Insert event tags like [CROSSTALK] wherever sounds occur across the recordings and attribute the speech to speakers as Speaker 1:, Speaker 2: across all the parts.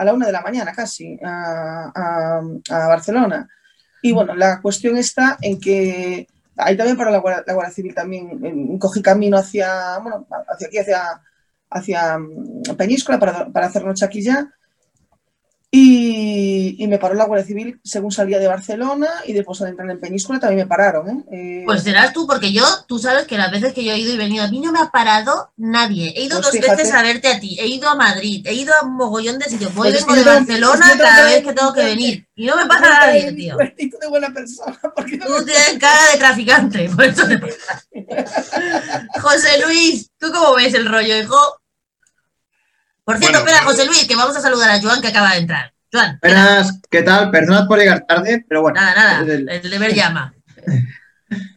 Speaker 1: a la una de la mañana casi a, Barcelona. Y bueno, la cuestión está en que ahí también para la Guardia, Civil también cogí camino hacia, bueno, hacia aquí, hacia, hacia mm, Peñíscola para, para hacer noche aquí ya y, me paró la Guardia Civil según salía de Barcelona y después al entrar en Península también me pararon. ¿eh?
Speaker 2: Eh, pues serás tú, porque yo, tú sabes que las veces que yo he ido y venido, a mí no me ha parado nadie. He ido pues dos veces a verte a ti, he ido a Madrid, he ido a un mogollón de sitios. Voy pues de Barcelona cada vez que tengo que venir. Y no me pasa nada bien, tío.
Speaker 1: Tú de buena persona. [LAUGHS] Porque
Speaker 2: tú tienes cara de traficante, por eso [LAUGHS] José Luis, ¿tú cómo ves el rollo, hijo? Por cierto, espera, José Luis, que vamos a saludar a Joan que acaba de entrar. Joan.
Speaker 3: Buenas, ¿qué tal? Perdonad por llegar tarde, pero bueno.
Speaker 2: Nada, nada, el, deber llama.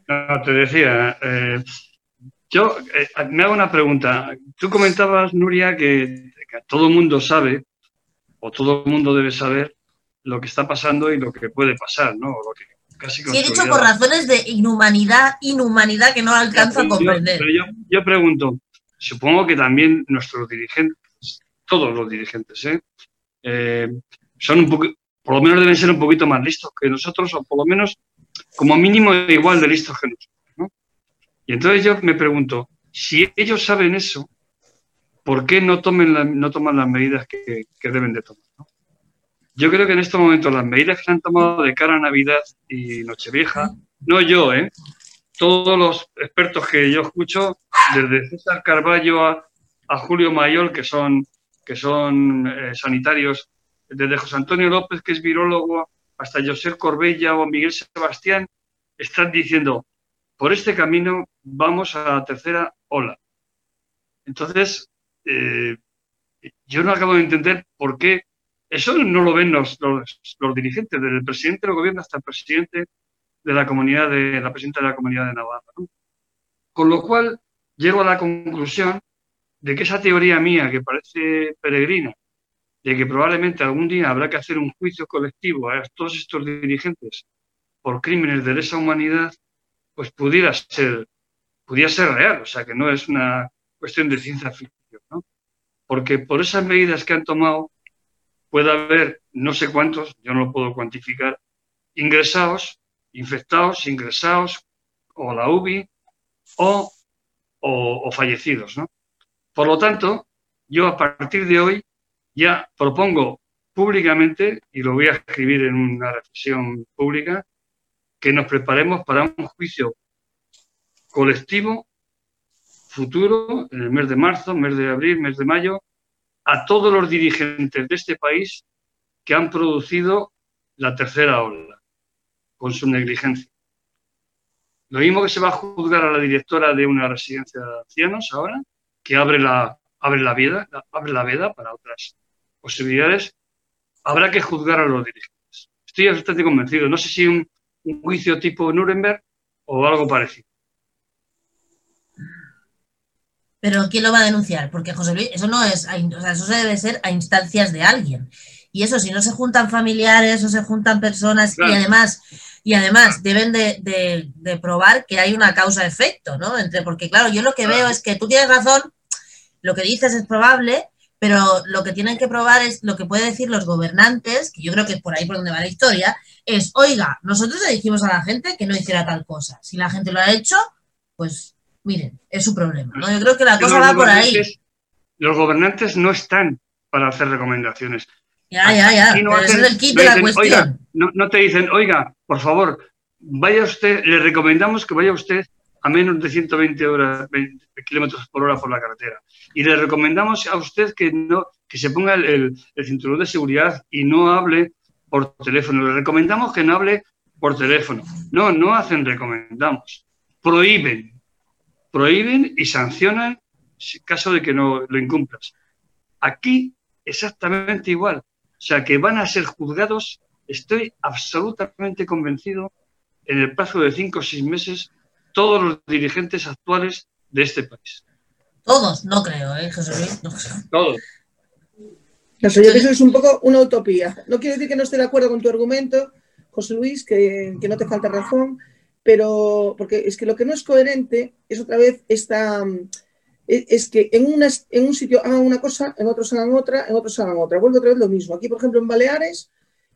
Speaker 4: No, te decía, eh, yo eh, me hago una pregunta. Tú comentabas, Nuria, que, todo el mundo sabe, o todo el mundo debe saber, lo que está pasando y lo que puede pasar, ¿no? Lo que
Speaker 2: casi sí, he dicho por razones de inhumanidad, inhumanidad que no alcanzo a comprender.
Speaker 4: pero yo, yo pregunto, supongo que también nuestros dirigentes todos los dirigentes, ¿eh? Eh, son un por lo menos deben ser un poquito más listos que nosotros, o por lo menos como mínimo igual de listos que nosotros. Y entonces yo me pregunto, si ellos saben eso, ¿por qué no, tomen no toman las medidas que, deben de tomar? Yo creo que en estos momentos las medidas que han tomado de cara a Navidad y Nochevieja, no yo, ¿eh? todos los expertos que yo escucho, desde César Carballo a, a Julio Mayol, que son que son eh, sanitarios, desde José Antonio López, que es virólogo, hasta José Corbella o Miguel Sebastián, están diciendo, por este camino vamos a la tercera ola. Entonces, eh, yo no acabo de entender por qué eso no lo ven los, los, dirigentes, desde el presidente del gobierno hasta el presidente de la comunidad de la presidenta de la comunidad de Navarra. Con lo cual, llego a la conclusión de que esa teoría mía que parece peregrina, de que probablemente algún día habrá que hacer un juicio colectivo a todos estos dirigentes por crímenes de lesa humanidad, pues pudiera ser, pudiera ser real, o sea que no es una cuestión de ciencia ficción, ¿no? Porque por esas medidas que han tomado puede haber no sé cuántos, yo no lo puedo cuantificar, ingresados, infectados, ingresados, o la UBI, o, o fallecidos, ¿no? Por lo tanto, yo a partir de hoy ya propongo públicamente, y lo voy a escribir en una reflexión pública, que nos preparemos para un juicio colectivo futuro, en el mes de marzo, mes de abril, mes de mayo, a todos los dirigentes de este país que han producido la tercera ola con su negligencia. Lo mismo que se va a juzgar a la directora de una residencia de ancianos ahora, que abre la, abre la vida, abre la veda para otras posibilidades, habrá que juzgar a los dirigentes. Estoy bastante convencido. No sé si un, juicio tipo Nuremberg o algo parecido.
Speaker 2: Pero ¿quién lo va a denunciar? Porque José Luis, eso no es, o sea, eso debe ser a instancias de alguien. Y eso, si no se juntan familiares o se juntan personas y además, y además deben de, de, probar que hay una causa-efecto, ¿no? Entre, porque claro, yo lo que veo es que tú tienes razón, lo que dices es probable, pero lo que tienen que probar es lo que pueden decir los gobernantes, que yo creo que es por ahí por donde va la historia, es, oiga, nosotros le dijimos a la gente que no hiciera tal cosa. Si la gente lo ha hecho, pues miren, es su problema. Yo creo que la cosa va por ahí.
Speaker 4: Los gobernantes no están para hacer recomendaciones.
Speaker 2: Ya, ya, ya. No es el kit de la cuestión.
Speaker 4: no, no te dicen, oiga, por favor, vaya usted, le recomendamos que vaya usted a menos de 120 horas, kilómetros por hora por la carretera. Y le recomendamos a usted que, no, que se ponga el, cinturón de seguridad y no hable por teléfono. Le recomendamos que no hable por teléfono. No, no hacen recomendamos. Prohíben. Prohíben y sancionan en caso de que no lo incumplas. Aquí exactamente igual. O sea, que van a ser juzgados, estoy absolutamente convencido, en el plazo de cinco o seis meses todos los dirigentes actuales de este país.
Speaker 2: Todos, no creo, ¿eh, José Luis?
Speaker 4: Todos.
Speaker 1: yo creo que eso es un poco una utopía. No quiero decir que no esté de acuerdo con tu argumento, José Luis, que, no te falta razón, pero porque es que lo que no es coherente es otra vez esta, es que en, una, en un sitio hagan una cosa, en otros hagan otra, en otros hagan otra. Vuelvo otra vez lo mismo. Aquí, por ejemplo, en Baleares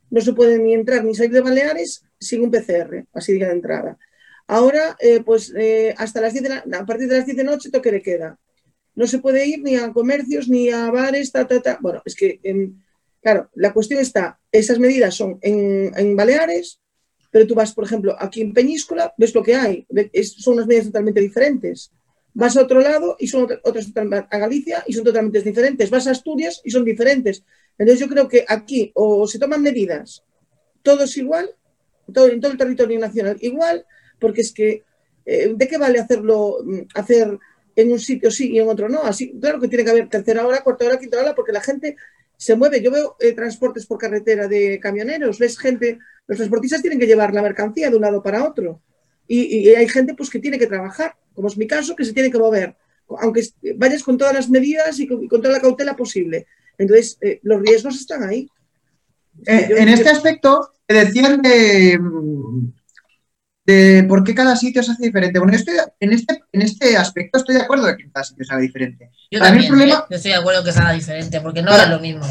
Speaker 1: no se puede ni entrar ni salir de Baleares sin un PCR, así diga de entrada. Ahora, eh, pues eh, hasta las 10 de la, a partir de las 10 de noche toque de queda. No se puede ir ni a comercios ni a bares, ta, ta, ta. Bueno, es que, claro, la cuestión está, esas medidas son en, en, Baleares, pero tú vas, por ejemplo, aquí en Peñíscola, ves lo que hay, son unas medidas totalmente diferentes. Vas a otro lado y son otras, a Galicia y son totalmente diferentes. Vas a Asturias y son diferentes. Entonces yo creo que aquí o se toman medidas todos igual, todo, en todo el territorio nacional igual, porque es que, eh, ¿de qué vale hacerlo, mm, hacer en un sitio sí y en otro no? Así, claro que tiene que haber tercera hora, cuarta hora, quinta hora, porque la gente se mueve. Yo veo eh, transportes por carretera de camioneros, ves gente, los transportistas tienen que llevar la mercancía de un lado para otro. Y, hay gente pues que tiene que trabajar, como es mi caso, que se tiene que mover, aunque vayas con todas las medidas y con, toda la cautela posible. Entonces, eh, los riesgos están ahí.
Speaker 3: en este aspecto, decían de, de por qué cada sitio se hace diferente. Bueno, estoy, en, este, en este aspecto estoy de acuerdo de que cada sitio se haga diferente.
Speaker 2: Yo también, problema, ¿eh? estoy de acuerdo que se haga diferente, porque no es lo mismo.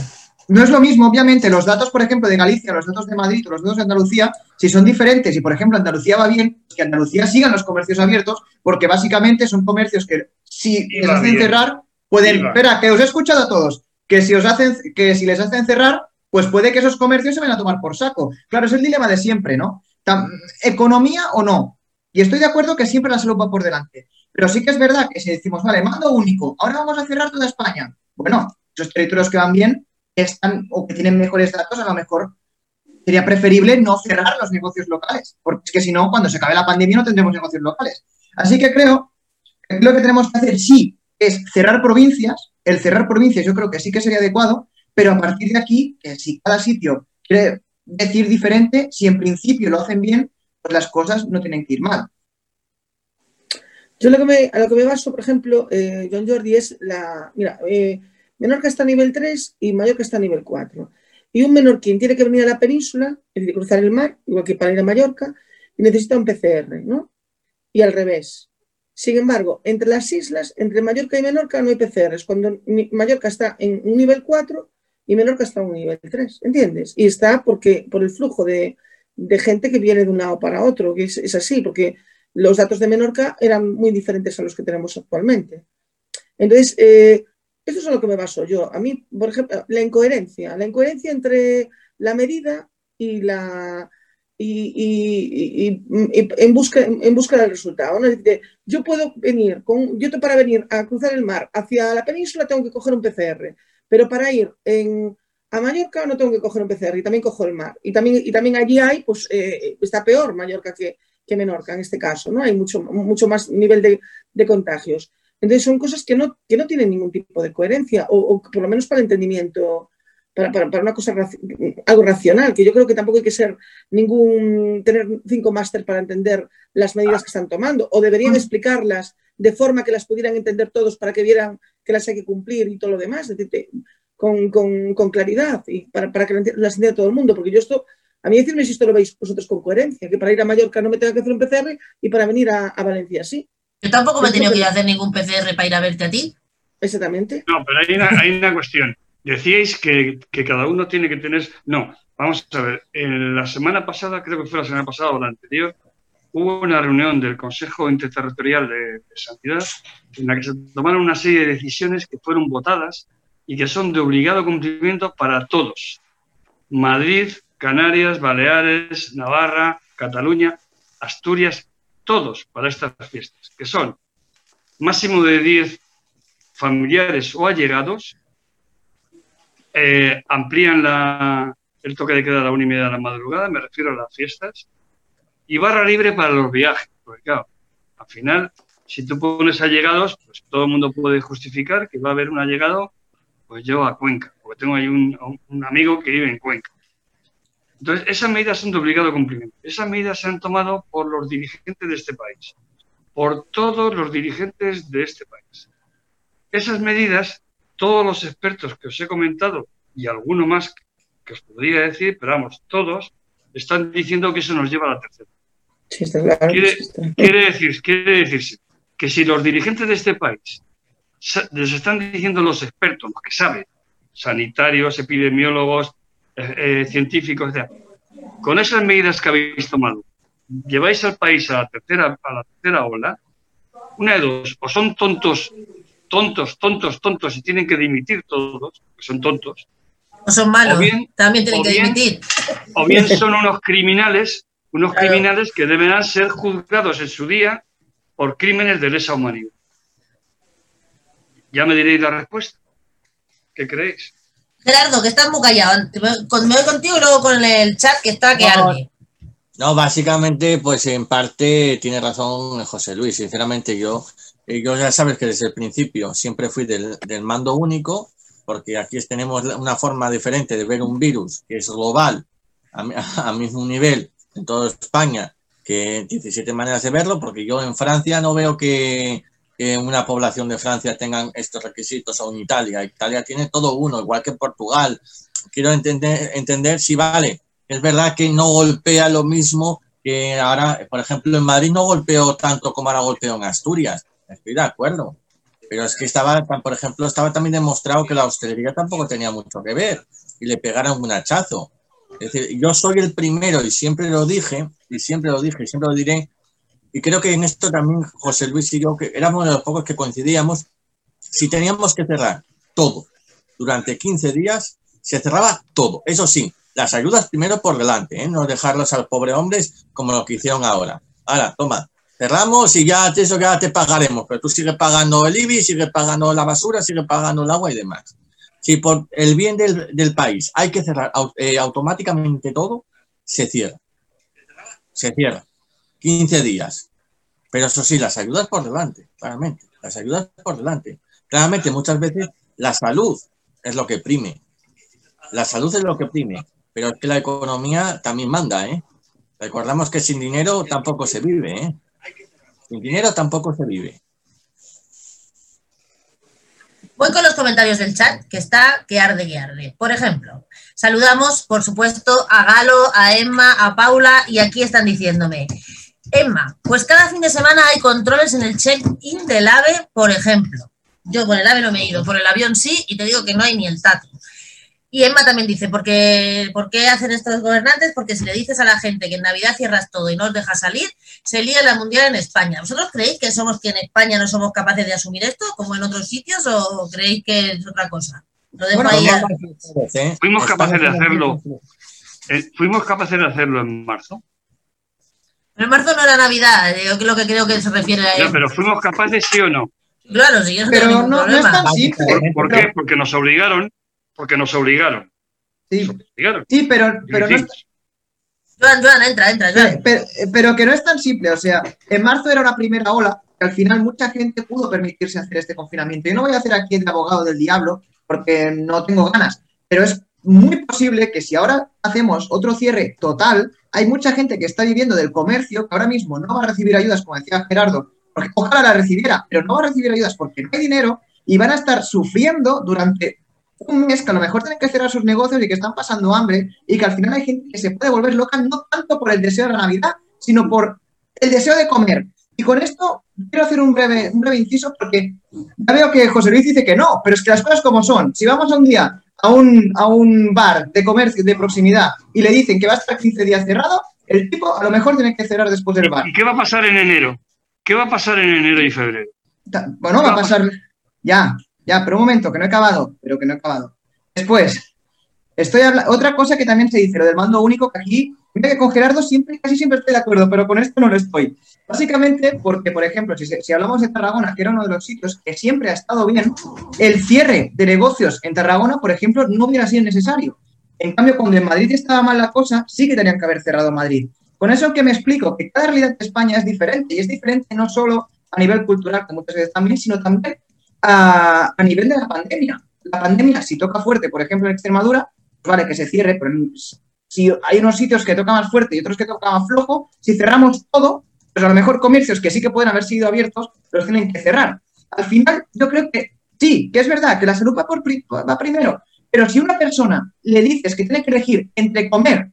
Speaker 3: No es lo mismo, obviamente, los datos, por ejemplo, de Galicia, los datos de Madrid o los datos de Andalucía, si son diferentes y, por ejemplo, Andalucía va bien, que Andalucía sigan los comercios abiertos, porque básicamente son comercios que si les hacen cerrar, pueden... Espera, que os he escuchado a todos, que si, os hacen, que si les hacen cerrar, pues puede que esos comercios se vayan a tomar por saco. Claro, es el dilema de siempre, ¿no? economía o no. Y estoy de acuerdo que siempre la salud va por delante. Pero sí que es verdad que si decimos, vale, mando único, ahora vamos a cerrar toda España. Bueno, esos territorios que van bien están o que tienen mejores datos, a lo mejor sería preferible no cerrar los negocios locales, porque es que si no, cuando se acabe la pandemia no tendremos negocios locales. Así que creo que lo que tenemos que hacer sí es cerrar provincias. El cerrar provincias yo creo que sí que sería adecuado, pero a partir de aquí, que si cada sitio quiere decir diferente, si en principio lo hacen bien, pues las cosas no tienen que ir mal.
Speaker 1: Yo lo que me, a lo que me baso, por ejemplo, eh, John Jordi, es la. Mira, eh, Menorca está a nivel 3 y Mallorca está a nivel 4. Y un menorquín tiene que venir a la península, es decir, cruzar el mar, igual que para ir a Mallorca, y necesita un PCR, ¿no? Y al revés. Sin embargo, entre las islas, entre Mallorca y Menorca, no hay PCRs. Cuando Mallorca está en un nivel 4 y Menorca está a un nivel 3, ¿entiendes? Y está porque, por el flujo de, gente que viene de un lado para otro, que es, así, porque los datos de Menorca eran muy diferentes a los que tenemos actualmente. Entonces, eh, eso es a lo que me baso yo. A mí, por ejemplo, la incoherencia, la incoherencia entre la medida y la y, en, busca, en busca del resultado. ¿no? yo puedo venir, con, yo para venir a cruzar el mar hacia la península tengo que coger un PCR, pero para ir en, a Mallorca no tengo que coger un PCR y también cojo el mar. Y también, y también allí hay, pues eh, está peor Mallorca que, que, Menorca en este caso, ¿no? Hay mucho, mucho más nivel de, de contagios. Entonces son cosas que no, que no tienen ningún tipo de coherencia, o, o por lo menos para el entendimiento, para, para, para, una cosa, algo racional, que yo creo que tampoco hay que ser ningún, tener cinco máster para entender las medidas que están tomando, o deberían mm. explicarlas de forma que las pudieran entender todos para que vieran que las hay que cumplir y todo lo demás, es decir, con, con, con, claridad y para, para que las entienda todo el mundo, porque yo esto, a mí decirme si esto lo veis vosotros con coherencia, que para ir a Mallorca no me tenga que hacer un PCR y para venir a, a Valencia sí.
Speaker 2: Yo tampoco me he tenido que ir a hacer ningún PCR para ir a verte a ti.
Speaker 1: Exactamente.
Speaker 4: No, pero hay una, hay una cuestión. Decíais que, que, cada uno tiene que tener. No, vamos a ver. En la semana pasada, creo que fue la semana pasada o la anterior, hubo una reunión del Consejo Interterritorial de, de, Sanidad en la que se tomaron una serie de decisiones que fueron votadas y que son de obligado cumplimiento para todos. Madrid, Canarias, Baleares, Navarra, Cataluña, Asturias, todos para estas fiestas, que son máximo de 10 familiares o allegados, eh, amplían el toque de queda a la una y media de la madrugada, me refiero a las fiestas, y barra libre para los viajes, porque claro, al final, si tú pones allegados, pues todo el mundo puede justificar que va a haber un allegado, pues yo a Cuenca, porque tengo ahí un amigo que vive en Cuenca. Entonces, esas medidas son de obligado cumplimiento. Esas medidas se han tomado por los dirigentes de este país, por todos los dirigentes de este país. Esas medidas, todos los expertos que os he comentado y alguno más que os podría decir, pero vamos, todos están diciendo que eso nos lleva a la tercera.
Speaker 1: Sí, está claro.
Speaker 4: Quiere, quiere, decir, quiere decirse que si los dirigentes de este país les están diciendo los expertos, los que saben, sanitarios, epidemiólogos, eh, científicos. Con esas medidas que habéis tomado, lleváis al país a la tercera, a la tercera ola, una de dos, o son tontos, tontos, tontos, tontos y tienen que dimitir todos, que son tontos.
Speaker 2: O son malos, también tienen que dimitir.
Speaker 4: O bien [LAUGHS] son unos criminales, unos criminales que deberán ser juzgados en su día por crímenes de lesa humanidad. Ya me diréis la respuesta. ¿Qué creéis?
Speaker 2: Gerardo, que estás muy callado. Me voy contigo y luego con el chat que está que arde.
Speaker 5: No, básicamente, pues en parte tiene razón José Luis. Sinceramente, yo, eh, yo ya sabes que desde el principio siempre fui del, mando único, porque aquí tenemos una forma diferente de ver un virus que es global, a, [LAUGHS] mismo nivel en toda España, que 17 maneras de verlo, porque yo en Francia no veo que, una población de Francia tenga estos requisitos o en Italia. Italia tiene todo uno, igual que Portugal. Quiero entender, entender si vale es verdad que no golpea lo mismo que ahora, por ejemplo, en Madrid no golpeó tanto como ahora golpeó en Asturias. Estoy de acuerdo. Pero es que estaba, por ejemplo, estaba también demostrado que la hostelería tampoco tenía mucho que ver y le pegaron un hachazo. Es decir, yo soy el primero y siempre lo dije, y siempre lo dije, y siempre lo diré, y creo que en esto también José Luis y yo, que éramos de los pocos que coincidíamos, si teníamos que cerrar todo durante 15 días, se cerraba todo. Eso sí, las ayudas primero por delante, ¿eh? no dejarlos al pobre hombres como lo que hicieron ahora. Ahora, toma, cerramos y ya eso ya te pagaremos, pero tú sigues pagando el IBI, sigues pagando la basura, sigues pagando el agua y demás. Si por el bien del, país hay que cerrar eh, automáticamente todo, se cierra. Se cierra. 15 días. Pero eso sí, las ayudas por delante, claramente. Las ayudas por delante. Claramente, muchas veces la salud es lo que prime. La salud es lo que prime pero es que la economía también manda, ¿eh? Recordamos que sin dinero tampoco se vive, ¿eh? Sin dinero tampoco se vive.
Speaker 2: Voy con los comentarios del chat, que está que arde, que arde. Por ejemplo, saludamos, por supuesto, a Galo, a Emma, a Paula, y aquí están diciéndome, Emma, pues cada fin de semana hay controles en el check-in del AVE, por ejemplo. Yo con el AVE no me he ido, por el avión sí, y te digo que no hay ni el tato. Y Emma también dice, ¿por qué, ¿por qué hacen esto los gobernantes? Porque si le dices a la gente que en Navidad cierras todo y no os dejas salir, se lía la mundial en España. ¿Vosotros creéis que somos que en España no somos capaces de asumir esto, como en otros sitios, o creéis que es otra cosa? Lo dejo ahí
Speaker 4: Fuimos capaces de hacerlo. Eh, fuimos capaces de hacerlo en marzo.
Speaker 2: Pero en marzo no era Navidad, yo lo que creo que se refiere a
Speaker 4: eso. pero fuimos capaces, sí o no.
Speaker 2: Claro, sí, yo
Speaker 3: pero no, no es tan simple.
Speaker 4: ¿Por, qué? Porque nos obligaron porque nos obligaron.
Speaker 3: Sí, sí pero, pero no
Speaker 2: Joan, Joan, entra, entra, Joan.
Speaker 3: Pero, que no es tan simple, o sea, en marzo era una primera ola que al final mucha gente pudo permitirse hacer este confinamiento. Yo no voy a hacer aquí el abogado del diablo porque no tengo ganas, pero es muy posible que si ahora hacemos otro cierre total, hay mucha gente que está viviendo del comercio que ahora mismo no va a recibir ayudas, como decía Gerardo, porque ojalá la recibiera, pero no va a recibir ayudas porque no hay dinero y van a estar sufriendo durante un mes que a lo mejor tienen que cerrar sus negocios y que están pasando hambre y que al final hay gente que se puede volver loca no tanto por el deseo de la Navidad, sino por el deseo de comer. Y con esto quiero hacer un breve, inciso porque ya veo que José Luis dice que no, pero es que las cosas como son. Si vamos a un día a un, a un bar de comercio de proximidad y le dicen que va a estar 15 días cerrado, el tipo a lo mejor tiene que cerrar después del bar.
Speaker 4: ¿Y qué va a pasar en enero? ¿Qué va a pasar en enero y febrero?
Speaker 3: Bueno, va a pasar... Ya, ya, pero un momento, que no he acabado, pero que no he acabado. Después, estoy hablando, otra cosa que también se dice, lo del mando único, que aquí, mira que con Gerardo siempre, casi siempre estoy de acuerdo, pero con esto no lo estoy. Básicamente porque, por ejemplo, si, si hablamos de Tarragona, que era uno de los sitios que siempre ha estado bien, el cierre de negocios en Tarragona, por ejemplo, no hubiera sido necesario. En cambio, cuando en Madrid estaba mal la cosa, sí que tenían que haber cerrado Madrid. Con eso que me explico, que cada realidad de España es diferente, y es diferente no solo a nivel cultural, como muchas veces también, sino también a, nivel de la pandemia. La pandemia, si toca fuerte, por ejemplo, en Extremadura, pues vale que se cierre, pero si hay unos sitios que tocan más fuerte y otros que tocan más flojo, si cerramos todo, pues a lo mejor comercios que sí que pueden haber sido abiertos, los tienen que cerrar. Al final, yo creo que sí, que es verdad que la salud va, por, va primero, pero si una persona le dices que tiene que elegir entre comer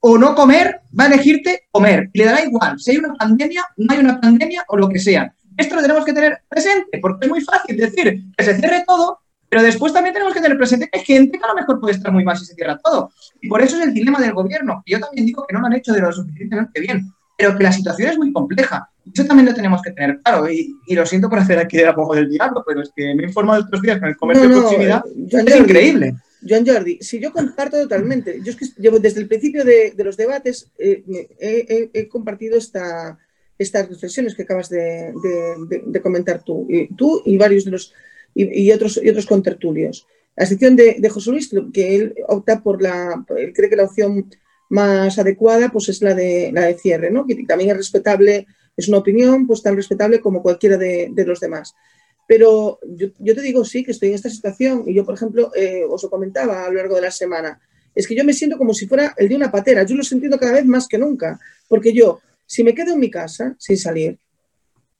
Speaker 3: o no comer, va a elegirte comer. Y le dará igual si hay una pandemia, no hay una pandemia o lo que sea esto lo tenemos que tener presente, porque es muy fácil decir que se cierre todo, pero después también tenemos que tener presente que hay gente que a lo mejor puede estar muy mal si se cierra todo. Y por eso es el dilema del gobierno. Yo también digo que no lo han hecho de lo suficientemente bien, pero que la situación es muy compleja. Eso también lo tenemos que tener claro. Y, lo siento por hacer aquí de poco del diablo, pero es que me he informado estos días con el comercio de proximidad. es increíble.
Speaker 1: Joan Jordi, si yo comparto totalmente, yo es que llevo desde el principio de, los debates eh, he, compartido esta, estas reflexiones que acabas de, comentar tú, y, tú y varios de los y, otros y otros contertulios. A excepción de, José Luis, que él opta por la, él cree que la opción más adecuada pues es la de la de cierre, ¿no? Que también es respetable, es una opinión pues tan respetable como cualquiera de los demás. Pero yo, te digo, sí, que estoy en esta situación y yo, por ejemplo, eh, os lo comentaba a lo largo de la semana, es que yo me siento como si fuera el de una patera, yo lo sentido cada vez más que nunca, porque yo, si me quedo en mi casa sin salir,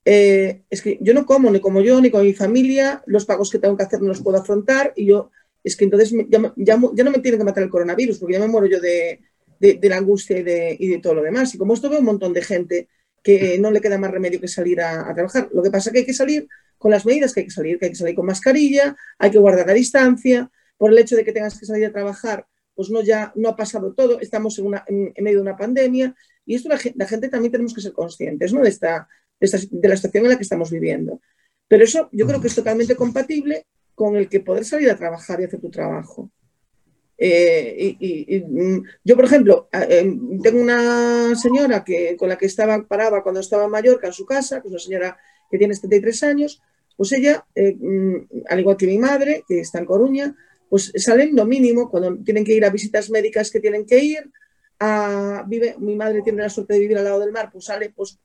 Speaker 1: eh, es que yo no como, ni como yo, ni con mi familia, los pagos que tengo que hacer no los puedo afrontar y yo, es que entonces ya, ya, no me tiene que matar el coronavirus, porque ya me muero yo de, la angustia y de, y de, todo lo demás. Y como esto veo un montón de gente que no le queda más remedio que salir a, trabajar, lo que pasa es que hay que salir con las medidas que hay que salir, que hay que salir con mascarilla, hay que guardar la distancia, por el hecho de que tengas que salir a trabajar, pues no ya no ha pasado todo, estamos en, una, en, medio de una pandemia y esto la, gente también tenemos que ser conscientes ¿no? de, esta, de, la situación en la que estamos viviendo. Pero eso yo creo que es totalmente compatible con el que poder salir a trabajar y hacer tu trabajo. Eh, y, mm, yo, por ejemplo, eh, tengo una señora que, con la que estaba paraba cuando estaba en Mallorca en su casa, que es una señora que tiene 73 años, pues ella, eh, mm, al igual que mi madre, que está en Coruña, pues salen lo mínimo cuando tienen que ir a visitas médicas que tienen que ir. A, vive, mi madre tiene la suerte de vivir al lado del mar, pues sale pues,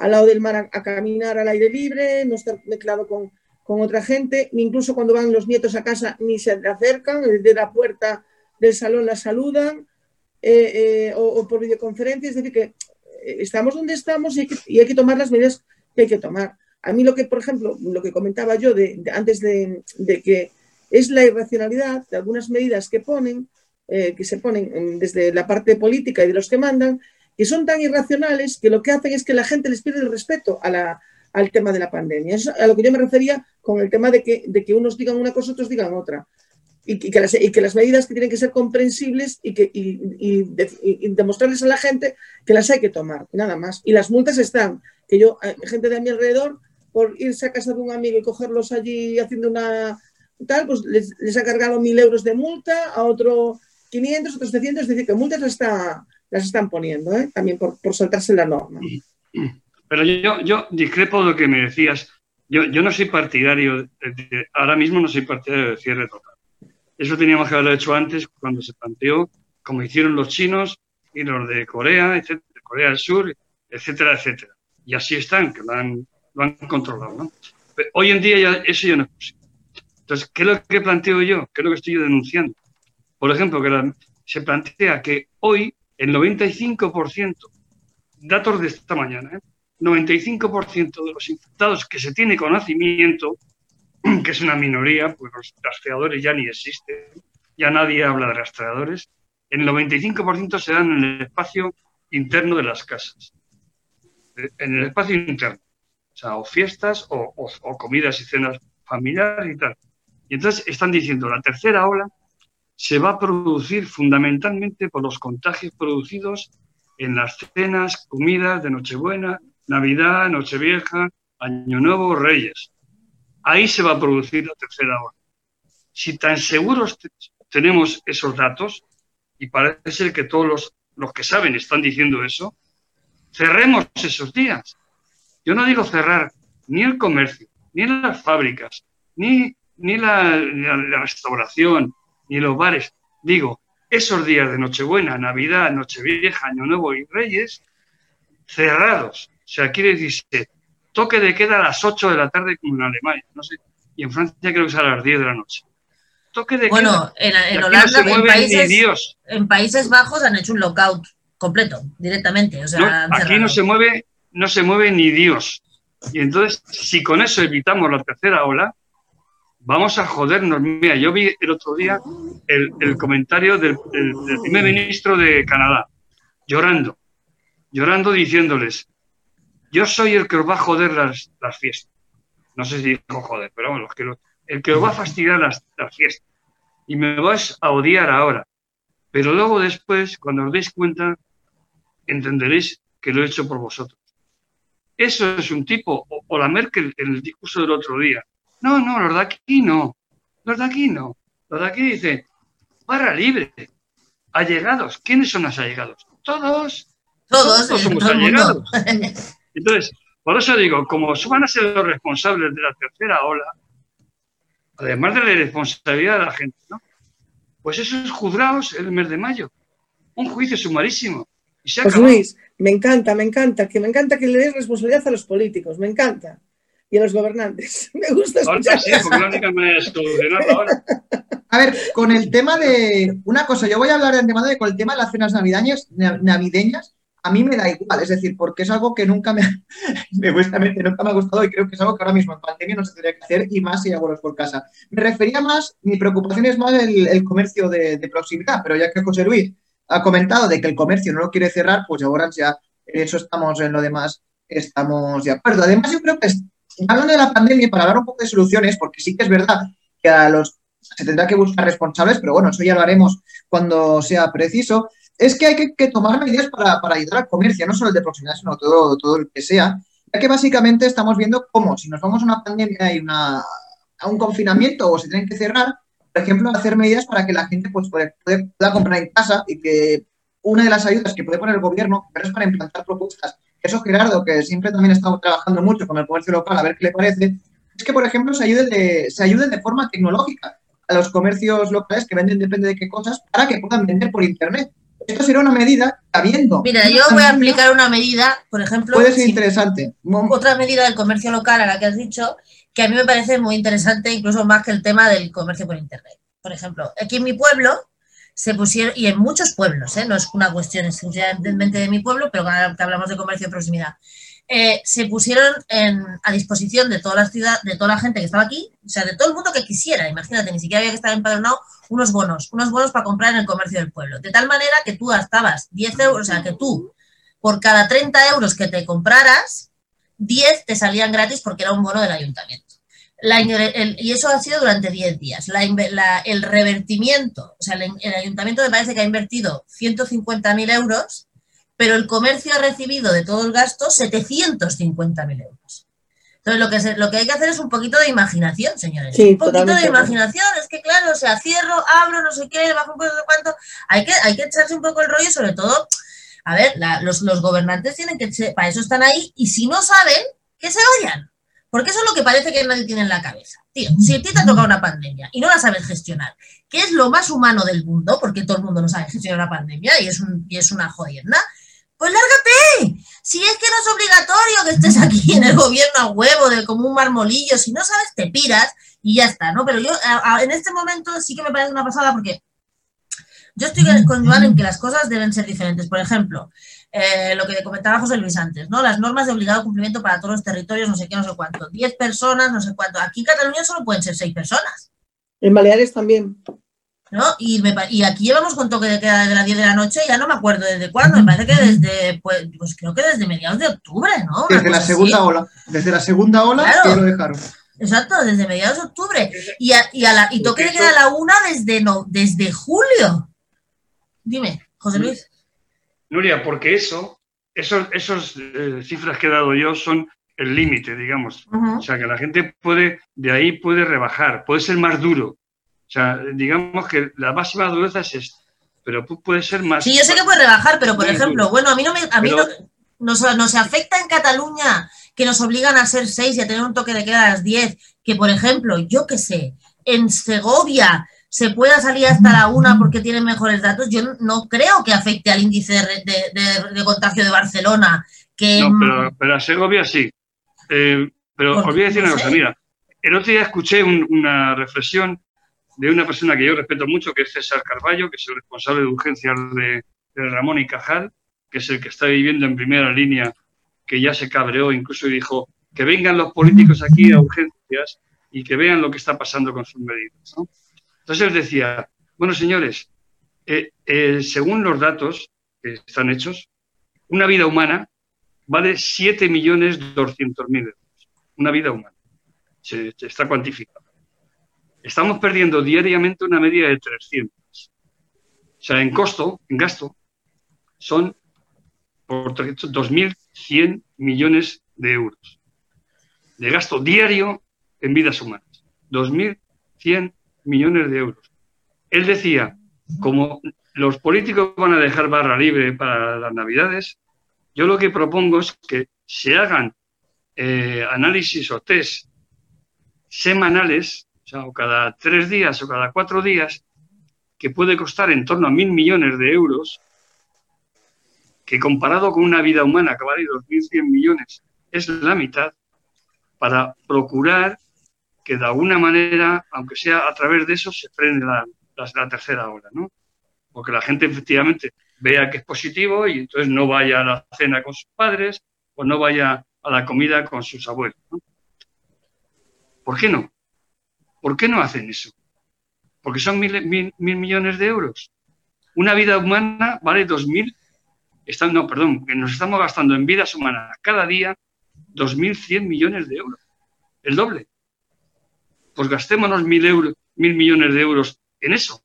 Speaker 1: al lado del mar a, caminar al aire libre, no estar mezclado con, con, otra gente, incluso cuando van los nietos a casa ni se acercan, desde la puerta del salón la saludan, eh, eh, o, por videoconferencia, es decir, que estamos donde estamos y hay que tomar las medidas que hay que tomar. A mí lo que, por ejemplo, lo que comentaba yo de, antes de, que es la irracionalidad de algunas medidas que ponen, eh, que se ponen desde la parte política y de los que mandan, que son tan irracionales que lo que hacen es que la gente les pierde el respeto al tema de la pandemia. Eso es a lo que yo me refería con el tema de que, de que unos digan una cosa, otros digan otra. Y, que las, y, que las, medidas que tienen que ser comprensibles y, que, y, demostrarles a la gente que las hay que tomar, y nada más. Y las multas están, que yo, gente de mi alrededor, por irse a casa de un amigo y cogerlos allí haciendo una tal, pues les, ha cargado mil euros de multa, a otro 500, otros 700, es decir, que multas las, está, las están poniendo, ¿eh? también por, por, saltarse la norma.
Speaker 4: Pero yo, yo discrepo de lo que me decías. Yo, yo no soy partidario, ahora mismo no soy partidario de cierre total. Eso teníamos que haberlo hecho antes, cuando se planteó, como hicieron los chinos y los de Corea, etcétera, Corea del Sur, etcétera, etcétera. Y así están, que lo han controlado. ¿no? hoy en día eso ya no es posible. Entonces, ¿qué es lo que planteo yo? ¿Qué es lo que estoy denunciando? Por ejemplo, que se plantea que hoy el 95%, datos de esta mañana, 95% ¿eh? de los infectados que se tiene conocimiento, [CLEARS THROAT] que es una minoría, pues los rastreadores ya ni existen, ya nadie habla de rastreadores, el 95% se dan en el espacio interno de las casas, en el espacio interno. O sea, o fiestas o, comidas y cenas familiares y tal. Y entonces están diciendo, la tercera ola se va a producir fundamentalmente por los contagios producidos en las cenas, comidas de Nochebuena, Navidad, Nochevieja, Año Nuevo, Reyes. Ahí se va a producir la tercera ola. Si tan seguros tenemos esos datos, y parece ser que todos los, los que saben están diciendo eso, cerremos esos días. Yo no digo cerrar ni el comercio, ni las fábricas, ni, ni la, restauración, ni los bares. Digo, esos días de Nochebuena, Navidad, Nochevieja, Año Nuevo y Reyes, cerrados. O sea, quiere decirse, toque de queda a las 8 de la tarde como en Alemania, no sé, y en Francia creo que es a las 10 de la noche.
Speaker 2: Toque de bueno, en, Holanda, en, países, en Países Bajos han hecho un lockout completo, directamente. O sea,
Speaker 4: aquí no se mueve no se mueve ni Dios. Y entonces, si con eso evitamos la tercera ola, vamos a jodernos. Mira, yo vi el otro día el, comentario del, primer ministro de Canadá, llorando, llorando diciéndoles, yo soy el que os va a joder las, las fiestas. No sé si dijo joder, pero bueno, el que os va a fastidiar las, las fiestas. Y me vais a odiar ahora. Pero luego después, cuando os deis cuenta, entenderéis que lo he hecho por vosotros. Eso es un tipo, o, la Merkel en el discurso del otro día. No, no, los de aquí no. Los de aquí no. Los de aquí dicen, barra libre. Allegados. ¿Quiénes son los allegados? Todos.
Speaker 2: Todos, todos
Speaker 4: somos allegados. [LAUGHS] Entonces, por eso digo, como van a ser los responsables de la tercera ola, además de la irresponsabilidad de la gente, ¿no? Pues esos juzgados el mes de mayo. Un juicio sumarísimo. Y
Speaker 1: pues Luis, me encanta, me encanta, que me encanta que le des responsabilidad a los políticos, me encanta. Y a los gobernantes. [LAUGHS] Me gusta escuchar.
Speaker 4: Sí, porque la única manera de solucionarlo ahora.
Speaker 3: A ver, con el tema de. Una cosa, yo voy a hablar de antemano de con el tema de las cenas navideñas, navideñas a mí me da igual, es decir, porque es algo que nunca me, [LAUGHS] egoístamente nunca me ha gustado y creo que es algo que ahora mismo en pandemia no se tendría que hacer y más si abuelos por casa. Me refería más, mi preocupación es más el, comercio de, proximidad, pero ya que José Luis ha comentado de que el comercio no lo quiere cerrar, pues ahora ya eso estamos, en lo demás estamos de acuerdo. Además, yo creo que hablando de la pandemia, para hablar un poco de soluciones, porque sí que es verdad que a los se tendrá que buscar responsables, pero bueno, eso ya lo haremos cuando sea preciso es que hay que, tomar medidas para, ayudar al comercio, no solo el de proximidad, sino todo, todo el que sea, ya que básicamente estamos viendo cómo si nos vamos a una pandemia y una, a un confinamiento o se tienen que cerrar, por ejemplo, hacer medidas para que la gente pues, pueda, comprar en casa y que una de las ayudas que puede poner el gobierno es para implantar propuestas. Eso Gerardo, que siempre también estamos trabajando mucho con el comercio local, a ver qué le parece, es que, por ejemplo, se ayude de, se ayude de forma tecnológica a los comercios locales que venden depende de qué cosas para que puedan vender por Internet. Esto será una medida habiendo.
Speaker 2: Mira, yo voy a aplicar una medida, por ejemplo.
Speaker 3: Puede ser interesante.
Speaker 2: Otra medida del comercio local a la que has dicho, que a mí me parece muy interesante, incluso más que el tema del comercio por Internet. Por ejemplo, aquí en mi pueblo se pusieron, y en muchos pueblos, ¿eh? no es una cuestión exclusivamente de mi pueblo, pero que hablamos de comercio de proximidad. Eh, se pusieron a disposición de toda la ciudad, de toda la gente que estaba aquí, o sea, de todo el mundo que quisiera, imagínate, ni siquiera había que estar empadronado, unos bonos, unos bonos para comprar en el comercio del pueblo. De tal manera que tú gastabas 10 euros, o sea, que tú, por cada 30 euros que te compraras, 10 te salían gratis porque era un bono del ayuntamiento. y eso ha sido durante 10 días. el revertimiento, o sea, el, el, ayuntamiento me parece que ha invertido 150.000 euros pero el comercio ha recibido de todo el gasto 750.000 euros. Entonces, lo que, lo que hay que hacer es un poquito de imaginación, señores. un poquito de imaginación. Es que, claro, o sea, cierro, abro, no sé qué, bajo un poco de cuánto. Hay que, hay que echarse un poco el rollo, sobre todo, a ver, los, los, gobernantes tienen que, para eso están ahí, y si no saben, que se vayan. Porque eso es lo que parece que nadie tiene en la cabeza. Tío, si a ti te ha tocado una pandemia y no la sabes gestionar, que es lo más humano del mundo, porque todo el mundo no sabe gestionar una pandemia y es, un, y es una jodienda, pues lárgate. Si es que no es obligatorio que estés aquí en el gobierno a huevo, de como un marmolillo, si no sabes, te piras y ya está, ¿no? Pero yo en este momento sí que me parece una pasada porque yo estoy con Joan en que las cosas deben ser diferentes. Por ejemplo, eh, lo que comentaba José Luis antes, ¿no? Las normas de obligado cumplimiento para todos los territorios, no sé qué, no sé cuánto. Diez personas, no sé cuánto. Aquí en Cataluña solo pueden ser seis personas.
Speaker 1: En Baleares también.
Speaker 2: ¿No? Y, y aquí llevamos con toque de queda desde las 10 de la noche, ya no me acuerdo desde cuándo, me parece que desde, pues, pues creo que desde mediados de octubre, ¿no?
Speaker 3: desde la segunda ola, desde la segunda ola que lo dejaron.
Speaker 2: Exacto, desde mediados de octubre. Y, a, y, a la, y toque de queda a la una desde, no, desde julio. Dime, José Luis.
Speaker 4: Nuria, porque eso, esos, esos eh, cifras que he dado yo son el límite, digamos. O sea, que la gente puede, de ahí puede rebajar, puede ser más duro, sea, digamos que la máxima dureza es esta, pero puede ser más.
Speaker 2: Sí, yo sé que puede rebajar, pero por ejemplo, bueno, a mí no me, a mí no, nos, afecta en Cataluña que nos obligan a ser seis y a tener un toque de queda a las diez, que por ejemplo, yo qué sé, en Segovia se pueda salir hasta la una porque tienen mejores datos, yo no creo que afecte al índice de, contagio de Barcelona. Que,
Speaker 4: no, pero, a Segovia sí. Eh, pero os voy a decir una cosa, mira, el otro día escuché una reflexión de una persona que yo respeto mucho, que es César Carballo, que es el responsable de urgencias de, Ramón y Cajal, que es el que está viviendo en primera línea, que ya se cabreó incluso dijo que vengan los políticos aquí a urgencias y que vean lo que está pasando con sus medidas. Entonces él decía, bueno, señores, eh, eh, según los datos que están hechos, una vida humana vale 7.200.000 euros. Una vida humana. Se, se está cuantificado. Estamos perdiendo diariamente una media de 300. O sea, en costo, en gasto, son por 2.100 millones de euros de gasto diario en vidas humanas. 2.100 millones de euros. Él decía, como los políticos van a dejar barra libre para las navidades, yo lo que propongo es que se hagan eh, análisis o test semanales, o cada tres días o cada cuatro días, que puede costar en torno a mil millones de euros, que comparado con una vida humana que vale 2.100 millones, es la mitad, para procurar que de alguna manera, aunque sea a través de eso, se frene la, tercera ola, ¿no? Porque la gente efectivamente vea que es positivo y entonces no vaya a la cena con sus padres o no vaya a la comida con sus abuelos. ¿Por qué no? ¿Por qué no hacen eso? Porque son mil, mil, millones de euros. Una vida humana vale dos mil, no, perdón, que nos estamos gastando en vidas humanas cada día dos mil cien millones de euros. El doble. Pues gastémonos mil, euros, mil millones de euros en eso.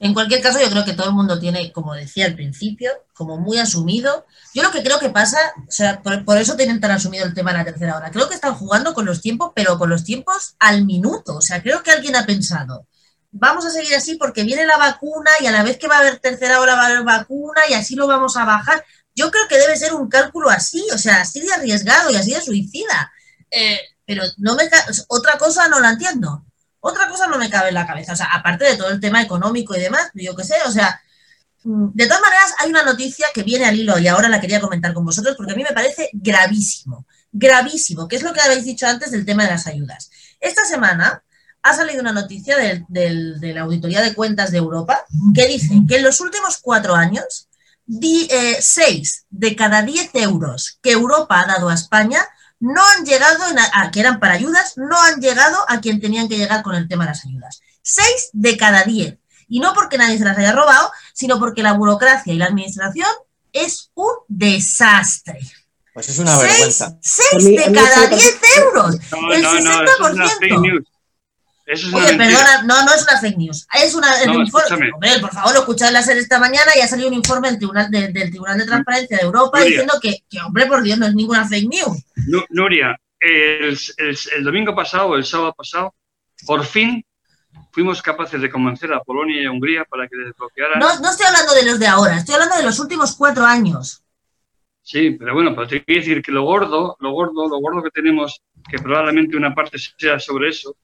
Speaker 2: En cualquier caso, yo creo que todo el mundo tiene, como decía al principio, como muy asumido. Yo lo que creo que pasa, o sea, por, eso tienen tan asumido el tema de la tercera hora. Creo que están jugando con los tiempos, pero con los tiempos al minuto. O sea, creo que alguien ha pensado, vamos a seguir así porque viene la vacuna y a la vez que va a haber tercera hora va a haber vacuna y así lo vamos a bajar. Yo creo que debe ser un cálculo así, o sea, así de arriesgado y así de suicida. Eh, pero no me otra cosa no la entiendo. Otra cosa no me cabe en la cabeza, o sea, aparte de todo el tema económico y demás, yo qué sé, o sea, mm, de todas maneras hay una noticia que viene al hilo y ahora la quería comentar con vosotros porque a mí me parece gravísimo, gravísimo, que es lo que habéis dicho antes del tema de las ayudas. Esta semana ha salido una noticia de la Auditoría de Cuentas de Europa que dice que en los últimos cuatro años, eh, seis de cada diez euros que Europa ha dado a España no han llegado, a, que eran para ayudas, no han llegado a quien tenían que llegar con el tema de las ayudas. Seis de cada diez. Y no porque nadie se las haya robado, sino porque la burocracia y la administración es un desastre.
Speaker 5: Pues es una vergüenza.
Speaker 2: Seis de cada diez euros. el 60%. Oye, perdona, no, no es una fake news. Es una, informe. Hombre, por favor, lo escuché la serie esta mañana y ha salido un informe del Tribunal de, del Tribunal de Transparencia de Europa diciendo que, que, hombre, por Dios, no es ninguna fake news.
Speaker 4: Nuria, el, el, domingo pasado, el sábado pasado, por fin fuimos capaces de convencer a Polonia y a Hungría para que desbloquearan.
Speaker 2: No, no estoy hablando de los de ahora, estoy hablando de los últimos cuatro años.
Speaker 4: Sí, pero bueno, pero te quiero decir que lo gordo, lo gordo, lo gordo que tenemos, que probablemente una parte sea sobre eso,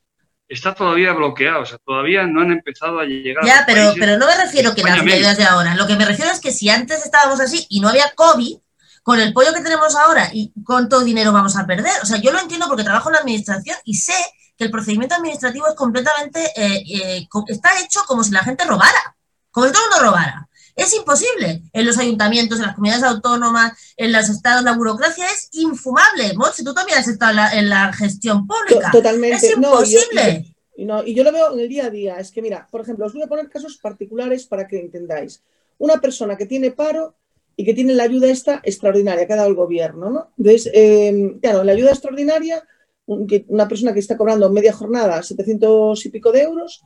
Speaker 4: está todavía bloqueado, o sea, todavía no han empezado a llegar.
Speaker 2: Ya, pero, pero no me refiero que las medidas de ahora, lo que me refiero es que si antes estábamos así y no había COVID, con el pollo que tenemos ahora y cuánto dinero vamos a perder. O sea, yo lo entiendo porque trabajo en la administración y sé que el procedimiento administrativo es completamente, eh, eh, está hecho como si la gente robara, como si todo el mundo robara. Es imposible. En los ayuntamientos, en las comunidades autónomas, en los estados, la burocracia es infumable. si tú también has estado en la, gestión pública.
Speaker 1: Totalmente.
Speaker 2: Es imposible.
Speaker 1: y, yo lo veo en el día a día. Es que, mira, por ejemplo, os voy a poner casos particulares para que entendáis. Una persona que tiene paro y que tiene la ayuda esta extraordinaria que ha dado el gobierno, ¿no? Entonces, em, claro, la ayuda extraordinaria, una persona que está cobrando media jornada 700 y pico de euros,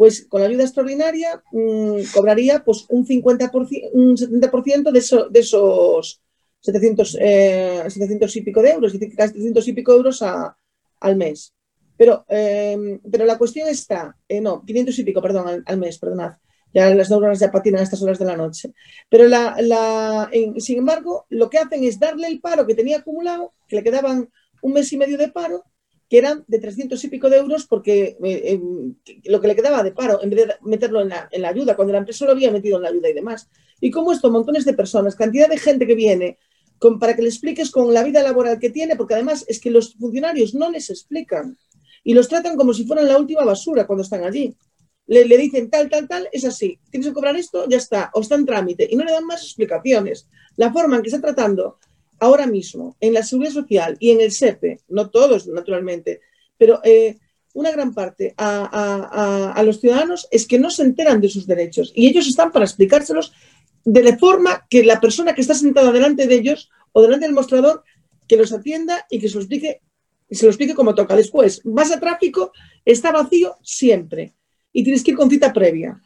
Speaker 1: pues con la ayuda extraordinaria mm, cobraría pues un 50%, un 70% de, eso, de esos 700, eh, y pico de euros, es casi 300 y pico euros al mes. Pero, em, pero la cuestión está, eh, no, 500 y pico, perdón, al, mes, perdonad. Ya las neuronas ya patinan a estas horas de la noche. Pero la, la, sin embargo, lo que hacen es darle el paro que tenía acumulado, que le quedaban un mes y medio de paro, que eran de 300 y pico de euros porque eh, lo que le quedaba de paro, en vez de meterlo en la, en la, ayuda, cuando la empresa lo había metido en la ayuda y demás. Y como esto, montones de personas, cantidad de gente que viene con, para que le expliques con la vida laboral que tiene, porque además es que los funcionarios no les explican y los tratan como si fueran la última basura cuando están allí. Le, le dicen tal, tal, tal, es así, tienes que cobrar esto, ya está, o está en trámite, y no le dan más explicaciones. La forma en que está tratando ahora mismo en la seguridad social y en el SEPE, no todos naturalmente, pero eh, una gran parte a, los ciudadanos es que no se enteran de sus derechos y ellos están para explicárselos de la forma que la persona que está sentada delante de ellos o delante del mostrador que los atienda y que se lo explique, se lo explique como toca. Después, vas a tráfico, está vacío siempre y tienes que ir con cita previa.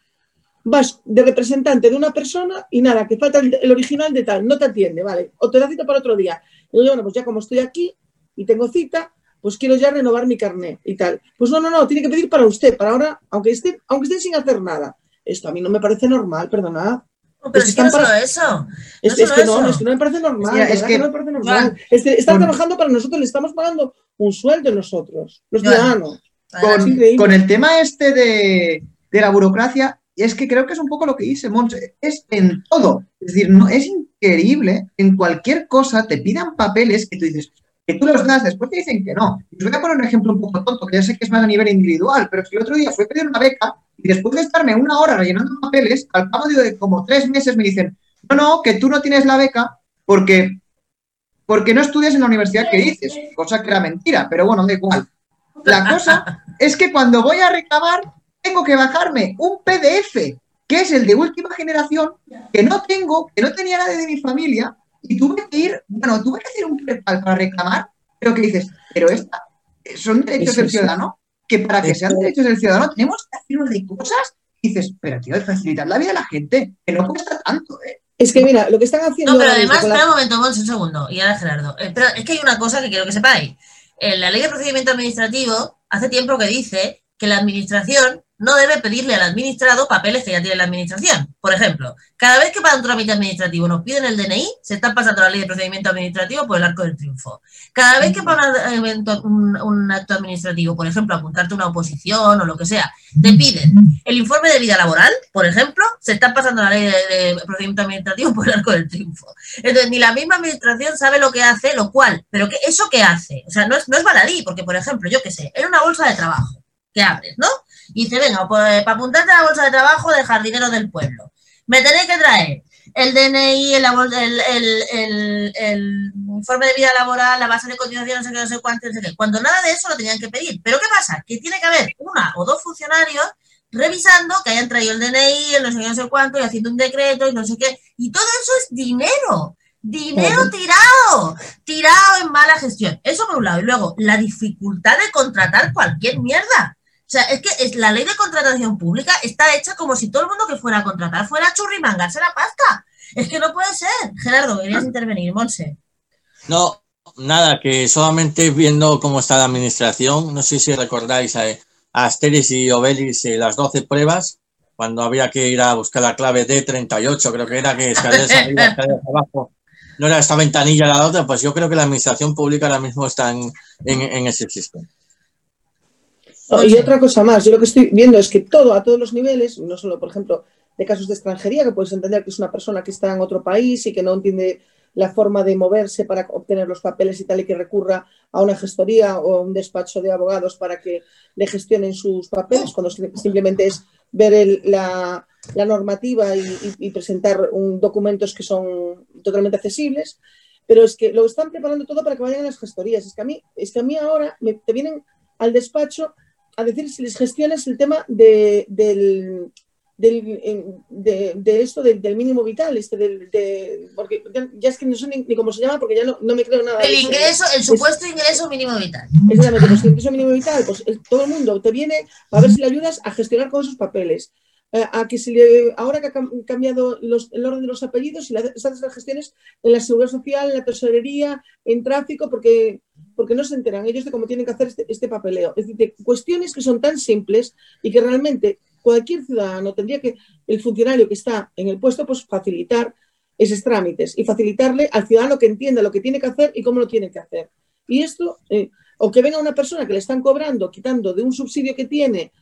Speaker 1: Vas de representante de una persona y nada, que falta el, original de tal, no te atiende, ¿vale? O te da cita para otro día. Y yo, bueno, pues ya como estoy aquí y tengo cita, pues quiero ya renovar mi carnet y tal. Pues no, no, no, tiene que pedir para usted, para ahora, aunque esté, aunque esté sin hacer nada. Esto a mí no me parece normal, perdonad.
Speaker 2: pero es, que, no solo eso.
Speaker 1: Es, que no, es que no me parece normal. Es que, no me parece normal. están trabajando para nosotros, le estamos pagando un sueldo nosotros, los ciudadanos.
Speaker 3: Con, el tema este de, la burocracia, es que creo que es un poco lo que dice Mons, es en todo. Es decir, no, es increíble, en cualquier cosa te pidan papeles que tú dices, que tú los das, después te dicen que no. Y os voy a poner un ejemplo un poco tonto, que ya sé que es más a nivel individual, pero si el otro día fui a pedir una beca y después de estarme una hora rellenando papeles, al cabo de como tres meses me dicen, no, no, que tú no tienes la beca porque, porque no estudias en la universidad que dices, cosa que era mentira, pero bueno, da igual. La cosa es que cuando voy a reclamar, tengo que bajarme un PDF, que es el de última generación, que no tengo, que no tenía nadie de mi familia, y tuve que ir, bueno, tuve que hacer un prepal para reclamar, pero que dices, pero esta, son derechos del ciudadano, que para que sean derechos del ciudadano tenemos que hacer de cosas, y dices, pero tío, es facilitar la vida de la gente, que no cuesta tanto, ¿eh?
Speaker 1: Es que mira, lo que están haciendo.
Speaker 2: No, pero además, espera un momento, un segundo, y ahora Gerardo. Eh, pero es que hay una cosa que quiero que sepáis. En la ley de procedimiento administrativo, hace tiempo que dice que la administración no debe pedirle al administrado papeles que ya tiene la administración. Por ejemplo, cada vez que para un trámite administrativo nos piden el DNI, se está pasando la ley de procedimiento administrativo por el arco del triunfo. Cada vez que para un, un, acto administrativo, por ejemplo, apuntarte una oposición o lo que sea, te piden el informe de vida laboral, por ejemplo, se está pasando la ley de, procedimiento administrativo por el arco del triunfo. Entonces, ni la misma administración sabe lo que hace, lo cual, pero que ¿eso qué hace? O sea, no es, no es baladí, porque, por ejemplo, yo qué sé, en una bolsa de trabajo que abres, ¿no? Y dice, venga, pues para apuntarte a la bolsa de trabajo de jardinero del pueblo, me tenéis que traer el DNI, el, el, el, informe de vida laboral, la base de cotización, no sé qué, no sé cuánto, no sé qué. Cuando nada de eso lo tenían que pedir. Pero ¿qué pasa? Que tiene que haber una o dos funcionarios revisando que hayan traído el DNI, el no sé qué, no sé cuánto, y haciendo un decreto y no sé qué. Y todo eso es dinero. Dinero tirado, tirado en mala gestión. Eso por un lado. Y luego, la dificultad de contratar cualquier mierda. O sea, es que es, la ley de contratación pública está hecha como si todo el mundo que fuera a contratar fuera a churrimangarse la pasta. Es que no puede ser. Gerardo, querías intervenir, Monse.
Speaker 5: No, nada, que solamente viendo cómo está la administración, no sé si recordáis a, Asteris y Obelis eh, las 12 pruebas, cuando había que ir a buscar la clave D38, creo que era que escaleras arriba, [LAUGHS] escaleras abajo, no era esta ventanilla la otra, pues yo creo que la administración pública ahora mismo está en, en ese sistema
Speaker 1: y otra cosa más, yo lo que estoy viendo es que todo, a todos los niveles, no solo, por ejemplo, de casos de extranjería, que puedes entender que es una persona que está en otro país y que no entiende la forma de moverse para obtener los papeles y tal, y que recurra a una gestoría o a un despacho de abogados para que le gestionen sus papeles, cuando simplemente es ver la, normativa y, presentar documentos que son totalmente accesibles. Pero es que lo están preparando todo para que vayan a las gestorías. Es que a mí, es que a mí ahora me, te vienen al despacho a decir si les gestionas el tema de, del, de, esto del, mínimo vital, este del, porque ya es que no sé ni, cómo se llama porque ya no, no me creo nada.
Speaker 2: El ingreso, el supuesto ingreso mínimo vital.
Speaker 1: Exactamente, pues el ingreso mínimo vital, pues todo el mundo te viene a ver si le ayudas a gestionar con esos papeles. Eh, a que si le, ahora que ha cambiado los, el orden de los apellidos, le haces las gestiones en la seguridad social, en la tesorería, en tráfico, porque porque no se enteran ellos de cómo tienen que hacer este, este, papeleo. Es decir, cuestiones que son tan simples y que realmente cualquier ciudadano tendría que, el funcionario que está en el puesto, pues facilitar esos trámites y facilitarle al ciudadano que entienda lo que tiene que hacer y cómo lo tiene que hacer. Y esto, eh, o que venga una persona que le están cobrando, quitando de un subsidio que tiene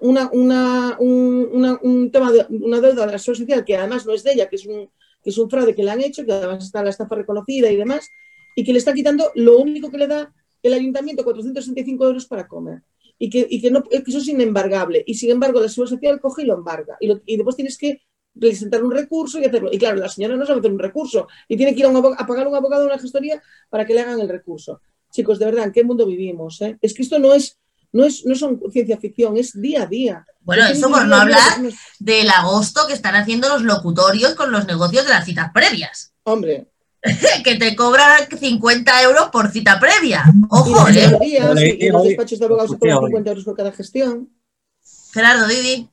Speaker 1: una, una, un, tema de una deuda de la sociedad que además no es de ella, que es un, que es un fraude que le han hecho, que además está la estafa reconocida y demás, y que le está quitando lo único que le da el ayuntamiento, 465 euros para comer. Y que, y que, no, que eso es inembargable. Y sin embargo, la seguridad social coge y lo embarga. Y, y, después tienes que presentar un recurso y hacerlo. Y claro, la señora no sabe hacer un recurso y tiene que ir a, a pagar a un abogado de una gestoría para que le hagan el recurso. Chicos, de verdad, ¿en qué mundo vivimos? Eh? Es que esto no es, no es, no son ciencia ficción, es día a día.
Speaker 2: Bueno, eso por no hablar del agosto que están haciendo los locutorios con los negocios de las citas previas.
Speaker 1: Hombre, [LAUGHS]
Speaker 2: que te cobran 50 euros por cita previa. Ojo, ¿eh?
Speaker 1: y, y en los despachos de abogados se cobran
Speaker 5: hoy.
Speaker 1: 50 euros por cada gestión.
Speaker 2: Gerardo, Didi.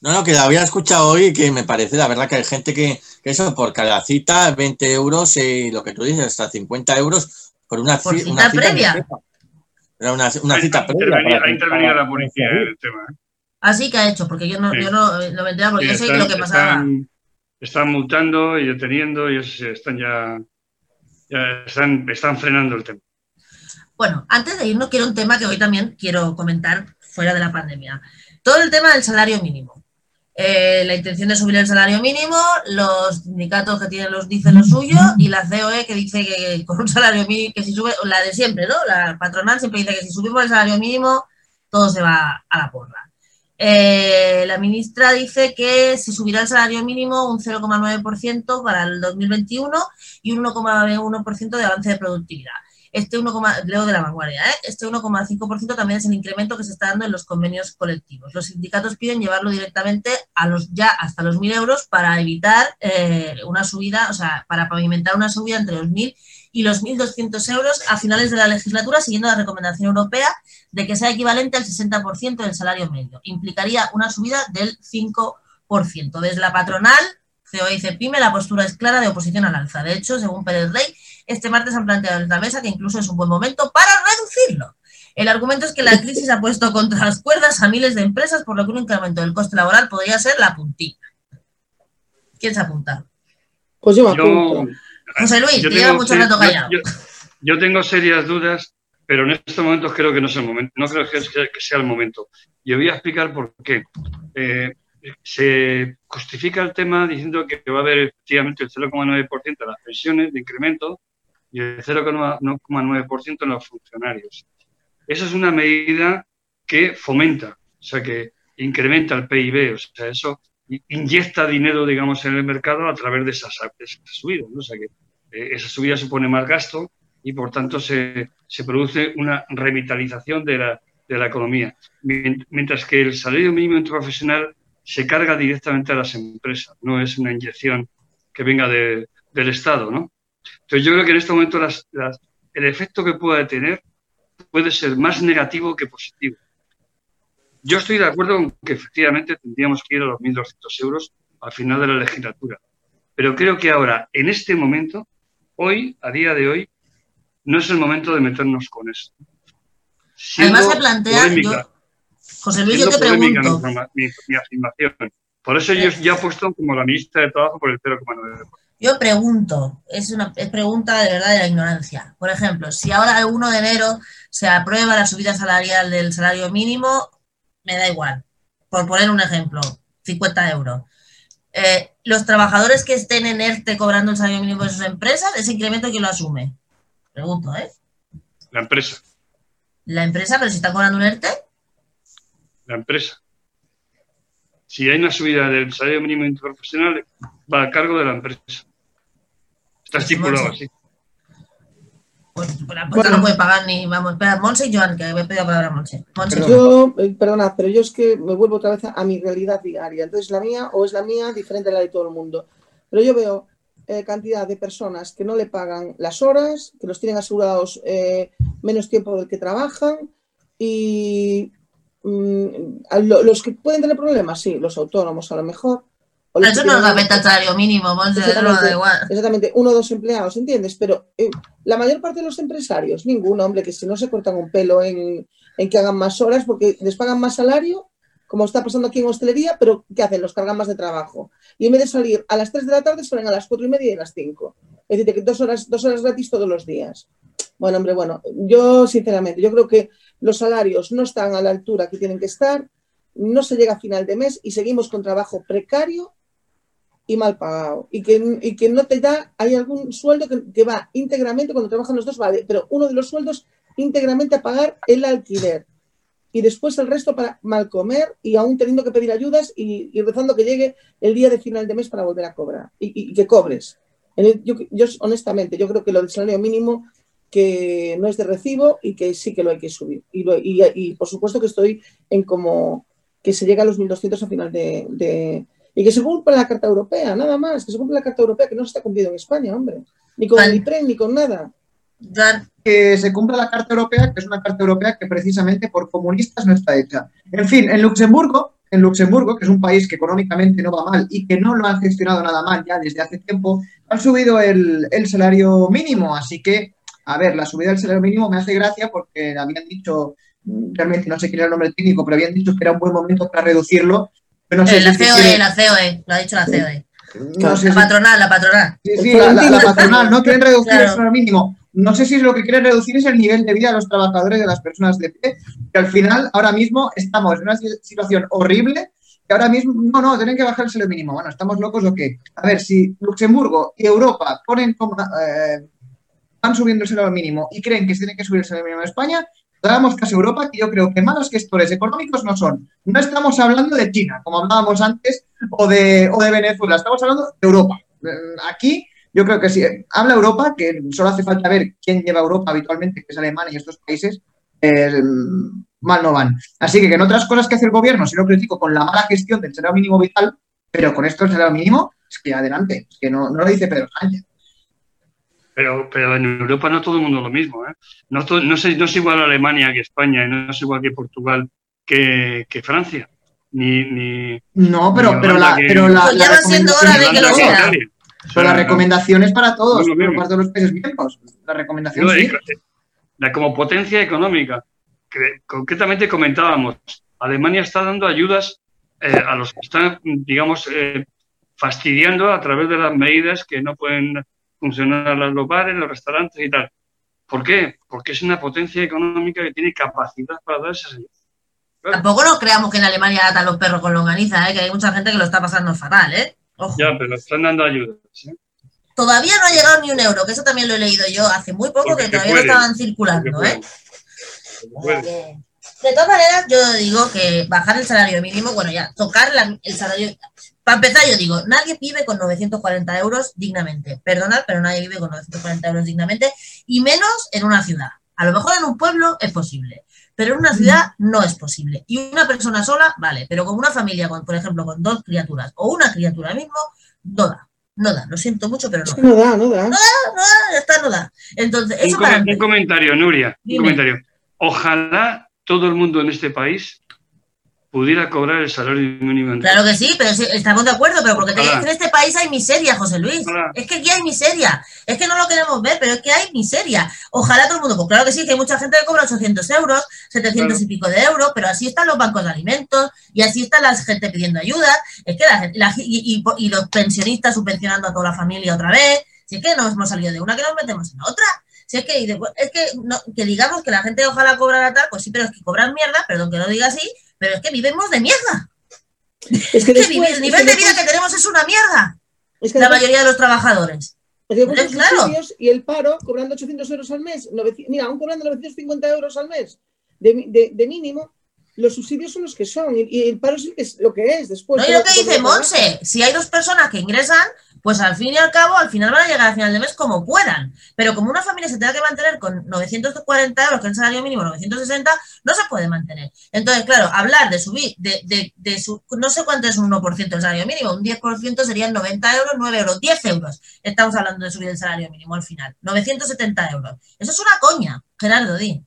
Speaker 5: No, no, que la había escuchado hoy y que me parece, la verdad, que hay gente que, que eso, por cada cita, 20 euros y lo que tú dices, hasta 50 euros por una,
Speaker 2: Por
Speaker 5: ci-
Speaker 2: cita
Speaker 5: una cita
Speaker 2: previa.
Speaker 5: Era una, cita previa.
Speaker 4: ha intervenido la policía en el tema. ¿eh?
Speaker 2: Así que ha hecho, porque yo no,
Speaker 4: Sí.
Speaker 2: yo no, no me porque
Speaker 4: Sí,
Speaker 2: yo sé
Speaker 4: están-
Speaker 2: lo que pasaba.
Speaker 4: Están, están multando y deteniendo y es- están ya, ya están, están frenando el tema.
Speaker 2: Bueno, antes de irnos, quiero un tema que hoy también quiero comentar fuera de la pandemia. Todo el tema del salario mínimo. Eh, la intención de subir el salario mínimo, los sindicatos que tienen los dicen lo suyo y la COE que dice que con un salario mínimo, que si sube, la de siempre, ¿no? La patronal siempre dice que si subimos el salario mínimo, todo se va a la porra. Eh, la ministra dice que se subirá el salario mínimo un 0,9% para el 2021 y un 1,1% de avance de productividad. Este 1, leo de la vanguardia, ¿eh? este 1,5% también es el incremento que se está dando en los convenios colectivos. Los sindicatos piden llevarlo directamente a los ya hasta los 1.000 euros para evitar eh, una subida, o sea, para pavimentar una subida entre los 1.000 y los 1.200 euros a finales de la legislatura, siguiendo la recomendación europea de que sea equivalente al 60% del salario medio. Implicaría una subida del 5%. Desde la patronal, COE y CEPIME, la postura es clara de oposición al alza. De hecho, según Pérez Rey, este martes han planteado en la mesa que incluso es un buen momento para reducirlo. El argumento es que la crisis ha puesto contra las cuerdas a miles de empresas, por lo que un incremento del coste laboral podría ser la puntilla. ¿Quién se apunta?
Speaker 1: Pues yo me
Speaker 4: Yo.
Speaker 2: José Luis,
Speaker 4: yo
Speaker 2: te lleva mucho rato callado.
Speaker 4: Yo, yo tengo serias dudas, pero en estos momentos creo que no es el momento. No creo que sea, que sea el momento. Y voy a explicar por qué. Eh, se justifica el tema diciendo que va a haber efectivamente el 0,9% de las pensiones de incremento y el 0,9% en los funcionarios. Esa es una medida que fomenta, o sea, que incrementa el PIB, o sea, eso inyecta dinero, digamos, en el mercado a través de esas, de subidas. O sea, que eh, esa subida supone más gasto y, por tanto, se, se produce una revitalización de la, de la economía. Mien- Mientras que el salario mínimo interprofesional se carga directamente a las empresas, no es una inyección que venga de- del Estado, ¿no? Entonces, yo creo que en este momento las- las- el efecto que pueda tener puede ser más negativo que positivo. Yo estoy de acuerdo con que efectivamente tendríamos que ir a los 1.200 euros al final de la legislatura. Pero creo que ahora, en este momento, hoy, a día de hoy, no es el momento de meternos con eso.
Speaker 2: Además se plantea,
Speaker 4: polémica-
Speaker 2: yo- José Luis, yo te
Speaker 4: mi,
Speaker 2: pregunto,
Speaker 4: mi- mi afirmación. Por eso yo ya he puesto como la ministra de Trabajo por el 0,9%.
Speaker 2: Yo pregunto, es una pregunta de verdad de la ignorancia. Por ejemplo, si ahora el 1 de enero se aprueba la subida salarial del salario mínimo, me da igual. Por poner un ejemplo, 50 euros. Eh, los trabajadores que estén en ERTE cobrando el salario mínimo de sus empresas, ese incremento quién lo asume. Pregunto, ¿eh?
Speaker 4: La empresa,
Speaker 2: La empresa, pero si está cobrando un ERTE,
Speaker 4: la empresa. Si hay una subida del salario mínimo interprofesional, va a cargo de la empresa. Está estipulado así.
Speaker 2: pues la
Speaker 1: Bueno.
Speaker 2: no puede pagar ni. Vamos, espera, Monse y Joan, que me he pedido la palabra Monse. Monse.
Speaker 3: Perdón.
Speaker 1: Yo, eh, perdonad, pero yo es que me vuelvo otra vez a, a mi realidad diaria. Entonces, la mía o es la mía diferente a la de todo el mundo. Pero yo veo eh, cantidad de personas que no le pagan las horas, que los tienen asegurados eh, menos tiempo del que trabajan y mm, a lo- los que pueden tener problemas, sí, los autónomos a lo mejor.
Speaker 2: Eso
Speaker 1: que
Speaker 2: no nos afecta al salario mínimo, Monse, eso no da igual.
Speaker 1: Exactamente, uno o dos empleados, ¿entiendes? Pero eh, la mayor parte de los empresarios, ninguno, hombre, que si no se cortan un pelo en, en que hagan más horas porque les pagan más salario, como está pasando aquí en hostelería, pero ¿qué hacen? Los cargan más de trabajo. Y en vez de salir a las 3 de la tarde, salen a las 4 y media y a las 5. Es decir, que dos horas, dos horas gratis todos los días. Bueno, hombre, bueno, yo sinceramente, yo creo que los salarios no están a la altura que tienen que estar, no se llega a final de mes y seguimos con trabajo precario y mal pagado. Y que, y que no te da, hay algún sueldo que, que va íntegramente, cuando trabajan los dos, vale, pero uno de los sueldos íntegramente a pagar el alquiler. Y después el resto para mal comer y aún teniendo que pedir ayudas y, rezando que llegue el día de final de mes para volver a cobrar y, que cobres. Yo, honestamente, yo creo que lo del salario mínimo que no es de recibo y que sí que lo hay que subir. Y, lo- y, por supuesto que estoy en como que se llega a los 1.200 a final de, de- Y que se cumpla la Carta Europea, nada más, que se cumpla la Carta Europea, que no se está cumpliendo en España, hombre. Ni con
Speaker 2: Vale.
Speaker 1: el IPREN, ni con nada.
Speaker 3: Que se cumpla la Carta Europea, que es una Carta Europea que precisamente por comunistas no está hecha. En fin, en Luxemburgo, en Luxemburgo, que es un país que económicamente no va mal y que no lo han gestionado nada mal ya desde hace tiempo, han subido el, el salario mínimo. Así que, a ver, la subida del salario mínimo me hace gracia porque habían dicho, realmente no sé quién era el nombre técnico, pero habían dicho que era un buen momento para reducirlo. Pero no sé
Speaker 2: eh, la
Speaker 3: es
Speaker 2: COE, la COE, lo ha dicho la COE.
Speaker 3: no sé
Speaker 2: La
Speaker 3: si-
Speaker 2: patronal, la patronal.
Speaker 3: Sí, sí, la, la- la patronal, no quieren reducir el salario mínimo. No sé si lo que quieren reducir es el nivel de vida de los trabajadores, de las personas de pie, que al final, ahora mismo, estamos en una si- situación horrible, que ahora mismo, no, no, tienen que bajar el salario mínimo. Bueno, ¿estamos locos o qué? A ver, si Luxemburgo y Europa ponen como, eh, van subiendo el salario mínimo y creen que se tiene que subir el salario mínimo en España, hagamos caso a Europa, que yo creo que malos gestores económicos no son. No estamos hablando de China, como hablábamos antes, o de, o de Venezuela, estamos hablando de Europa. Eh, Aquí yo creo que sí. Habla Europa, que solo hace falta ver quién lleva Europa habitualmente, que es Alemania y estos países, eh, mal no van. Así que, que en otras cosas que hace el gobierno, si lo critico con la mala gestión del salario mínimo vital, pero con esto el salario mínimo, es que adelante, es que no, no lo dice Pedro Sánchez.
Speaker 4: Pero, pero en Europa no todo el mundo lo mismo. ¿eh? No, to- no, es, no es igual Alemania que España, y no es igual que Portugal que, que Francia. Ni, ni,
Speaker 3: No, pero,
Speaker 4: Ni
Speaker 3: pero la,
Speaker 4: que-
Speaker 3: pero la,
Speaker 2: Pues ya
Speaker 3: la
Speaker 2: va siendo
Speaker 3: recomendación
Speaker 2: hora de
Speaker 3: es
Speaker 2: que
Speaker 3: para
Speaker 2: lo
Speaker 3: todos.
Speaker 2: sea.
Speaker 3: Pero la recomendación es para todos,
Speaker 4: No es
Speaker 3: parte de los países miembros. La recomendación
Speaker 4: No,
Speaker 3: sí.
Speaker 4: la- como potencia económica, que concretamente comentábamos, Alemania está dando ayudas eh, a los que están, digamos, eh, fastidiando a través de las medidas que no pueden funcionar los bares, los restaurantes y tal. ¿Por qué? Porque es una potencia económica que tiene capacidad para dar esas ayudas.
Speaker 2: Tampoco nos creamos que en Alemania atan los perros con longaniza, ¿eh? que hay mucha gente que lo está pasando fatal, ¿eh? Ojo.
Speaker 4: Ya, pero están dando ayudas. ¿eh?
Speaker 2: Todavía no ha llegado ni un euro, que eso también lo he leído yo hace muy poco,
Speaker 4: Porque
Speaker 2: que todavía no estaban circulando, ¿eh? De todas maneras, yo digo que bajar el salario mínimo, bueno, ya, tocar la- el salario. Para empezar, yo digo, nadie vive con 940 euros dignamente. Perdonad, pero nadie vive con 940 euros dignamente, y menos en una ciudad. A lo mejor en un pueblo es posible, pero en una ciudad no es posible. Y una persona sola, vale, pero como una familia, con, por ejemplo, con dos criaturas o una criatura mismo, no da. No da, lo siento mucho, pero no
Speaker 1: Es
Speaker 2: da.
Speaker 1: no da, no da.
Speaker 2: No da, ya está, no da. Entonces,
Speaker 4: Un,
Speaker 2: eso
Speaker 4: come-
Speaker 2: para
Speaker 4: un comentario, Nuria. Un comentario. Ojalá todo el mundo en este país pudiera cobrar el salario mínimo.
Speaker 2: Claro que sí, pero estamos de acuerdo, pero porque en este país hay miseria, José Luis. Es que aquí hay miseria. Es que no lo queremos ver, pero es que hay miseria. Ojalá todo el mundo, pues claro que sí, que hay mucha gente que cobra 800 euros, 700 y pico de euros, pero así están los bancos de alimentos y así está la gente pidiendo ayuda. Es que la, la- y, y- y los pensionistas subvencionando a toda la familia otra vez. Si es que nos hemos salido de una que nos metemos en otra. Si es que, y después- es que, no- que digamos que la gente ojalá cobrara tal, pues sí, pero es que cobran mierda, perdón que lo diga así, pero es que vivimos de mierda.
Speaker 1: Es que
Speaker 2: el nivel
Speaker 1: es
Speaker 2: de vida
Speaker 1: después-
Speaker 2: que tenemos es una mierda.
Speaker 1: es que
Speaker 2: La mayoría de los trabajadores.
Speaker 1: es que después los
Speaker 2: claro.
Speaker 1: y el paro cobrando 800 euros al mes. 900 mira, aún cobrando 950 euros al mes de, de- de mínimo, los subsidios son los que son y, el paro es, lo que es después.
Speaker 2: No, y lo que dice. Monse, si hay dos personas que ingresan, pues al fin y al cabo, al final van a llegar al final de mes como puedan. Pero como una familia se tenga que mantener con 940 euros, que es el salario mínimo 960, no se puede mantener. Entonces, claro, hablar de subir, de, de, de su, no sé cuánto es un 1% del salario mínimo, un 10% serían 90 euros, 9 euros, 10 euros. Estamos hablando de subir el salario mínimo al final, 970 euros. Eso es una coña, Gerardo, di.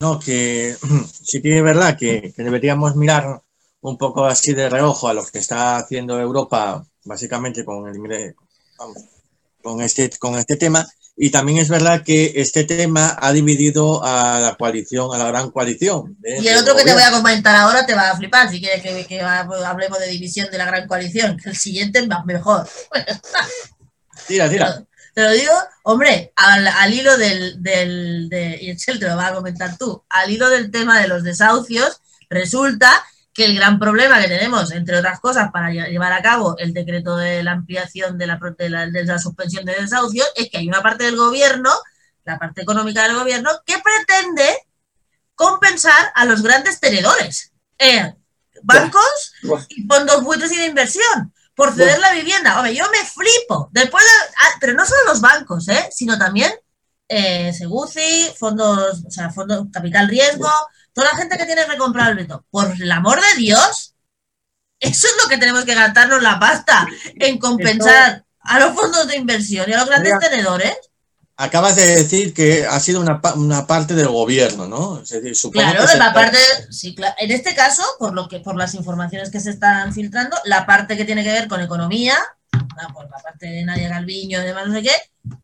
Speaker 5: No, que [CLEARS THROAT] sí que es verdad que, que deberíamos mirar un poco así de reojo a lo que está haciendo Europa, básicamente con el ingre- vamos, con este, con este tema. Y también es verdad que este tema ha dividido a la coalición, a la gran coalición.
Speaker 2: Y el otro que te voy a comentar ahora te va a flipar, si quieres que, que hablemos de división de la gran coalición, que el siguiente es más mejor. [LAUGHS]
Speaker 5: Tira, tira.
Speaker 2: Te lo- Te lo digo, hombre, al, al hilo del, del de, y Excel te lo vas a comentar tú, al hilo del tema de los desahucios, resulta que el gran problema que tenemos, entre otras cosas, para lle- llevar a cabo el decreto de la ampliación de la, de la, de la suspensión de desahucios, es que hay una parte del gobierno, la parte económica del gobierno, que pretende compensar a los grandes tenedores. Eh, bancos y fondos buitres y de inversión por ceder la vivienda. Hombre, yo me flipo. Después de- ah, pero no solo los bancos, ¿eh? sino también eh, Seguci, fondos, o sea, fondos capital riesgo, toda la gente que tiene que comprar el veto. Por el amor de Dios, eso es lo que tenemos que gastarnos la pasta en compensar a los fondos de inversión y a los grandes
Speaker 5: Mira.
Speaker 2: tenedores.
Speaker 5: Acabas de decir que ha sido una, una parte del gobierno, ¿no? Es decir, supongo
Speaker 2: Claro,
Speaker 5: que
Speaker 2: la parte, sí, cla- en este caso, por lo que, por las informaciones que se están filtrando, la parte que tiene que ver con economía, por la parte de Nadia Galviño y demás, no sé qué,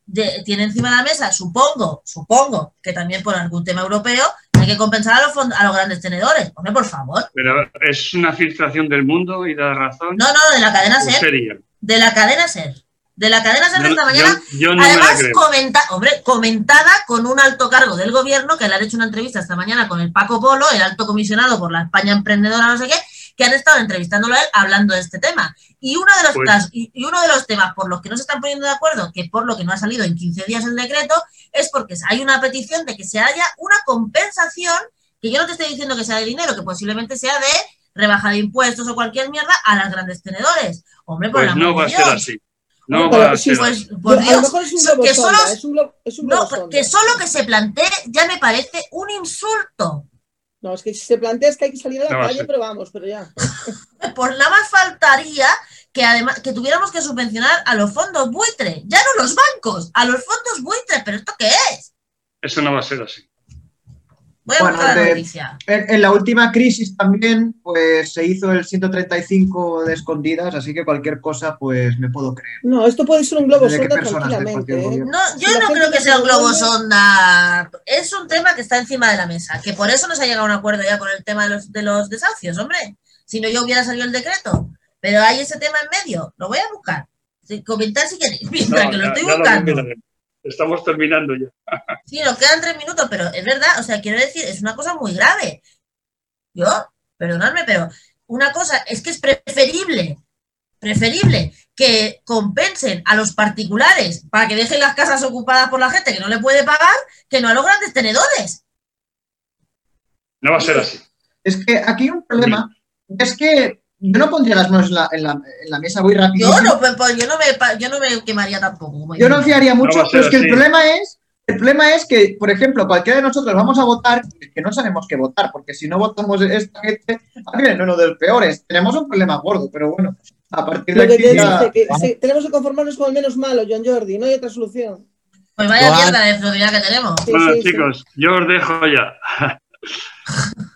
Speaker 2: de- tiene encima de la mesa, supongo, supongo que también por algún tema europeo, hay que compensar a los, a los grandes tenedores. Hombre, por favor.
Speaker 4: Pero es una filtración del mundo y da razón.
Speaker 2: No, no, de la cadena
Speaker 4: en
Speaker 2: SER,
Speaker 4: serio.
Speaker 2: de la cadena SER. De la cadena SER de esta mañana,
Speaker 4: yo- yo no
Speaker 2: Además, comenta, hombre, comentada con un alto cargo del gobierno, que le han hecho una entrevista esta mañana con el Paco Polo, el alto comisionado por la España emprendedora, no sé qué, que han estado entrevistándolo a él hablando de este tema. Y uno de los,
Speaker 4: Pues-
Speaker 2: y, y uno de los temas por los que no se están poniendo de acuerdo, que por lo que no ha salido en 15 días el decreto, es porque hay una petición de que se haya una compensación, que yo no te estoy diciendo que sea de dinero, que posiblemente sea de rebaja de impuestos o cualquier mierda a las grandes tenedores. Hombre, por
Speaker 4: Pues
Speaker 2: amor
Speaker 4: no va a ser
Speaker 2: Dios.
Speaker 4: así. No
Speaker 1: Pero
Speaker 4: va a
Speaker 1: sí,
Speaker 4: ser
Speaker 2: Pues,
Speaker 4: así.
Speaker 2: por
Speaker 1: Yo- a lo
Speaker 2: Dios, que solo que se plantee ya me parece un insulto.
Speaker 1: No, es que si se plantea es que hay que salir a la
Speaker 4: No
Speaker 1: calle, pero vamos, pero ya. [LAUGHS]
Speaker 2: Por nada más faltaría que además que tuviéramos que subvencionar a los fondos buitre, ya no los bancos, a los fondos buitre, pero ¿esto qué es?
Speaker 4: Eso no va a ser así.
Speaker 2: Voy a
Speaker 3: Bueno,
Speaker 2: buscar la
Speaker 3: de-
Speaker 2: noticia.
Speaker 3: En, en la última crisis también, pues se hizo el 135 de escondidas, así que cualquier cosa, pues me puedo creer.
Speaker 1: No, esto puede ser un globo
Speaker 3: ¿De qué
Speaker 1: sonda tranquilamente. ¿eh?
Speaker 2: No, yo
Speaker 1: Si
Speaker 2: no creo que sea un globo sonda. Es un tema que está encima de la mesa, que por eso no se ha llegado a un acuerdo ya con el tema de los, de los desahucios, hombre. Si no, ya hubiera salido el decreto. Pero hay ese tema en medio. Lo voy a buscar. Comentar si queréis, [LAUGHS] mientras
Speaker 4: No,
Speaker 2: que lo estoy
Speaker 4: lo
Speaker 2: buscando.
Speaker 4: Estamos terminando ya.
Speaker 2: Sí, nos quedan tres minutos, pero es verdad, o sea, quiero decir, es una cosa muy grave. Yo, perdonadme, pero una cosa es que es preferible, preferible que compensen a los particulares para que dejen las casas ocupadas por la gente que no le puede pagar, que no a los grandes tenedores.
Speaker 4: No va a ser así.
Speaker 3: Es que aquí hay un problema, es que yo no pondría las manos en la, en la- en la mesa, voy rápido.
Speaker 2: Yo no, pues, pues, yo no me, yo no me quemaría tampoco.
Speaker 3: Yo no fiaría mucho, pero es que el problema es, el problema es que, por ejemplo, cualquiera de nosotros vamos a votar, que no sabemos qué votar, porque si no votamos esta gente, a ver, uno de los peores. Tenemos un problema gordo, pero bueno, a partir de
Speaker 1: Lo que
Speaker 3: aquí
Speaker 1: te
Speaker 3: ya-
Speaker 1: dice, que se- tenemos que conformarnos con el menos malo, John Jordi, no hay otra solución.
Speaker 2: Pues vaya mierda de flojidad que tenemos.
Speaker 1: Sí,
Speaker 4: bueno,
Speaker 1: sí, sí.
Speaker 4: chicos, yo os dejo ya. [LAUGHS]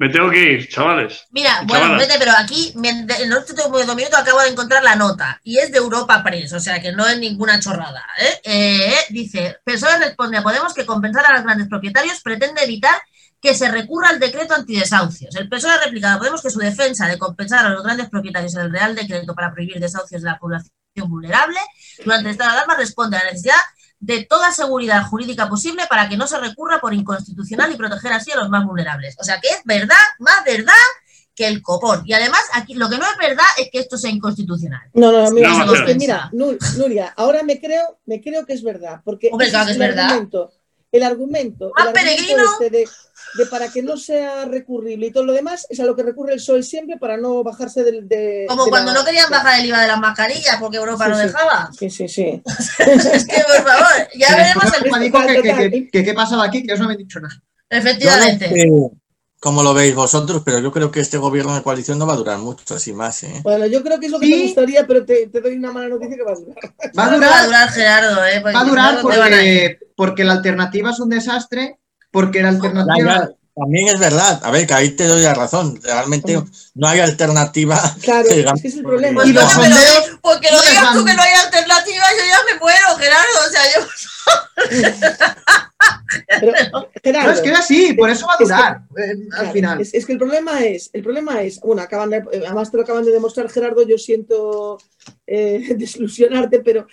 Speaker 4: Me tengo que ir, chavales.
Speaker 2: Mira, bueno,
Speaker 4: chavalas.
Speaker 2: vete, pero aquí en los últimos dos minutos acabo de encontrar la nota y es de Europa Press, o sea que no es ninguna chorrada. ¿eh? Eh, dice, PSOE responde a Podemos que compensar a los grandes propietarios pretende evitar que se recurra al decreto antidesahucios. El PSOE ha replicado a Podemos que su defensa de compensar a los grandes propietarios en el Real Decreto para prohibir desahucios de la población vulnerable durante el estado de alarma responde a la necesidad de toda seguridad jurídica posible para que no se recurra por inconstitucional y proteger así a los más vulnerables. O sea que es verdad, más verdad que el copón. Y además, aquí lo que no es verdad es que esto sea inconstitucional.
Speaker 1: No, no, mira,
Speaker 4: No,
Speaker 1: es que
Speaker 4: pero-
Speaker 1: mira, Nur- Nuria, ahora me creo, me creo que es verdad, porque
Speaker 2: Hombre,
Speaker 1: ese
Speaker 2: claro que es
Speaker 1: el
Speaker 2: verdad.
Speaker 1: argumento, el argumento,
Speaker 2: Más
Speaker 1: el argumento
Speaker 2: peregrino.
Speaker 1: este de, de para que no sea recurrible y todo lo demás es a lo que recurre el PSOE siempre para no bajarse del de
Speaker 2: Como
Speaker 1: de
Speaker 2: cuando
Speaker 1: la-
Speaker 2: no querían bajar el IVA de las mascarillas porque Europa
Speaker 1: Sí,
Speaker 2: no
Speaker 1: sí.
Speaker 2: dejaba.
Speaker 1: Sí, sí, sí. [LAUGHS]
Speaker 2: es que, por favor, ya veremos el...
Speaker 3: que, que-
Speaker 1: Total,
Speaker 3: que- que qué pasaba aquí, que yo no me he dicho nada.
Speaker 5: No
Speaker 2: Efectivamente.
Speaker 5: sé cómo lo veis vosotros, pero yo creo que este gobierno de coalición no va a durar mucho, así más, ¿eh?
Speaker 1: Bueno, yo creo que es lo que
Speaker 3: Sí.
Speaker 1: te gustaría, pero te, te doy una mala noticia que va a durar.
Speaker 3: Va a
Speaker 2: que Va a
Speaker 3: durar,
Speaker 2: durar Gerardo, ¿eh? Porque
Speaker 3: va a durar porque, porque la alternativa es un desastre, porque la alternativa...
Speaker 5: ya, también es verdad, a ver, que ahí te doy la razón, realmente no hay alternativa.
Speaker 1: Claro,
Speaker 5: Sí,
Speaker 1: es que es el problema.
Speaker 3: Y los
Speaker 2: no,
Speaker 3: sondeos
Speaker 2: porque lo
Speaker 3: no
Speaker 2: digas tú que no hay alternativa, yo ya me muero, Gerardo. O sea, yo [LAUGHS]
Speaker 1: Pero, Gerardo,
Speaker 3: No, es que es así, por eso va a
Speaker 1: Es que-
Speaker 3: durar eh, al
Speaker 1: Claro,
Speaker 3: final.
Speaker 1: Es, es que el problema es, el problema es, bueno, acaban de, eh, además te lo acaban de demostrar, Gerardo, yo siento eh, [LAUGHS] desilusionarte, pero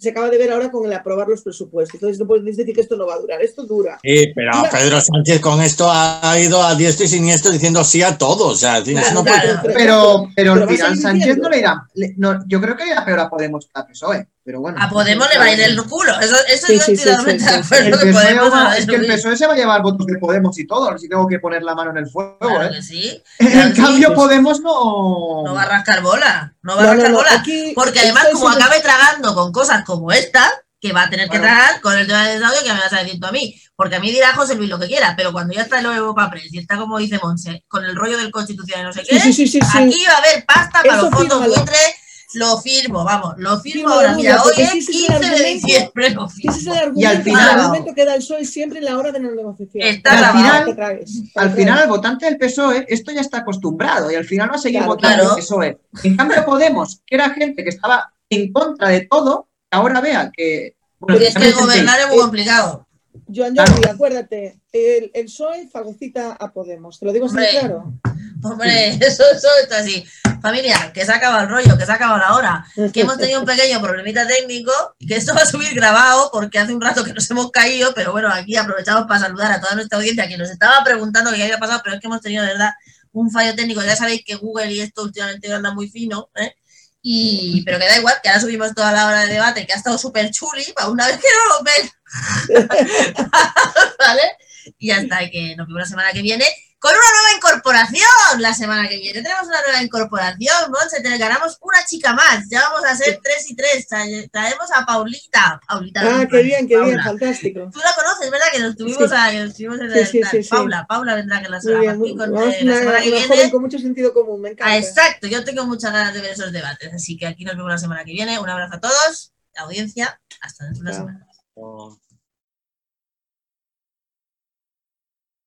Speaker 1: se acaba de ver ahora con el aprobar los presupuestos. Entonces no puedes decir que esto no va a durar, esto dura.
Speaker 5: Sí, pero
Speaker 1: Mira.
Speaker 5: Pedro Sánchez con esto ha ido a diestro y siniestro diciendo sí a todo, o sea,
Speaker 2: Claro,
Speaker 5: no
Speaker 2: claro.
Speaker 5: puede-
Speaker 3: Pero, pero
Speaker 1: pero seguir
Speaker 3: Sánchez no le irá. le- no, yo creo que irá peor a Podemos que a PSOE. Pero bueno.
Speaker 2: a Podemos le va a ir el culo. Eso, eso
Speaker 1: Sí,
Speaker 2: yo
Speaker 1: sí,
Speaker 2: estoy
Speaker 1: sí,
Speaker 2: totalmente
Speaker 1: sí,
Speaker 2: de
Speaker 1: sí, sí.
Speaker 3: El
Speaker 2: acuerdo que
Speaker 3: PSOE
Speaker 2: Podemos
Speaker 3: va- es que el. PSOE se va a llevar votos de Podemos y todo, si tengo que poner la mano en el fuego.
Speaker 2: Claro
Speaker 3: ¿eh?
Speaker 2: que sí. [LAUGHS]
Speaker 3: En
Speaker 2: sí.
Speaker 3: cambio, Podemos no.
Speaker 2: No va a rascar bola. No va
Speaker 1: No,
Speaker 2: a rascar
Speaker 1: no,
Speaker 2: bola.
Speaker 1: aquí
Speaker 2: Porque además, como acabe tragando con cosas como esta, que va a tener que tragar con el tema del desaudio, que me vas a decir tú a mí. Porque a mí dirá José Luis lo que quiera, pero cuando ya está el Europa Press y está, como dice Monse, con el rollo del constitucional y no sé qué,
Speaker 1: Sí, sí, sí, sí, sí.
Speaker 2: aquí va a haber pasta para
Speaker 1: Eso
Speaker 2: los fondos
Speaker 1: fírmalo.
Speaker 2: buitres Lo firmo, vamos, lo firmo ahora. Mira, hoy es
Speaker 1: ese es el
Speaker 2: 15 de
Speaker 1: argumento.
Speaker 2: diciembre, lo
Speaker 1: Ese es el argumento,
Speaker 3: Y al final-
Speaker 1: el argumento que da el PSOE siempre en la hora de la negociación.
Speaker 2: Está
Speaker 3: al final-
Speaker 1: te
Speaker 3: Al final, el votante del PSOE, esto ya está acostumbrado y al final va a seguir
Speaker 1: Claro,
Speaker 3: votando
Speaker 2: claro.
Speaker 3: el PSOE. En cambio, Podemos, que era gente que estaba en contra de todo, ahora vea que. bueno,
Speaker 2: Porque es que gobernar es muy complicado.
Speaker 1: Joan
Speaker 3: Claro.
Speaker 1: Jordi, acuérdate, el, el PSOE fagocita a Podemos. Te lo digo así
Speaker 2: Hombre.
Speaker 1: claro.
Speaker 2: Hombre, [LAUGHS] eso, eso está así. Familia, que se ha acabado el rollo, que se ha acabado la hora, que hemos tenido un pequeño problemita técnico, que esto va a subir grabado porque hace un rato que nos hemos caído, pero bueno, aquí aprovechamos para saludar a toda nuestra audiencia que nos estaba preguntando qué había pasado, pero es que hemos tenido de verdad un fallo técnico. Ya sabéis que Google y esto últimamente anda muy fino, ¿eh? Y, pero que da igual, que ahora subimos toda la hora de debate, que ha estado súper chuli, para una vez que no lo ven. [LAUGHS] ¿Vale? Y hasta que nos vemos la semana que viene con una nueva incorporación la semana que viene. Tenemos una nueva incorporación, Monse, te ganamos una chica más. Ya vamos a ser tres y tres. Trae- Traemos a Paulita. Paulita
Speaker 1: Ah, qué bien, qué bien, fantástico.
Speaker 2: Tú la conoces, ¿verdad? Que nos tuvimos,
Speaker 1: Sí.
Speaker 2: a, que nos estuvimos en
Speaker 1: Sí,
Speaker 2: el
Speaker 1: sí, sí, sí.
Speaker 2: Paula, Paula vendrá que la
Speaker 1: Muy
Speaker 2: semana,
Speaker 1: bien, muy-
Speaker 2: con,
Speaker 1: vamos,
Speaker 2: eh, la semana que viene.
Speaker 1: joven con mucho sentido común, me encanta.
Speaker 2: Ah, exacto, yo tengo muchas ganas de ver esos debates. Así que aquí nos vemos la semana que viene. Un abrazo a todos, la audiencia. Hasta dentro de una semana.
Speaker 5: Oh.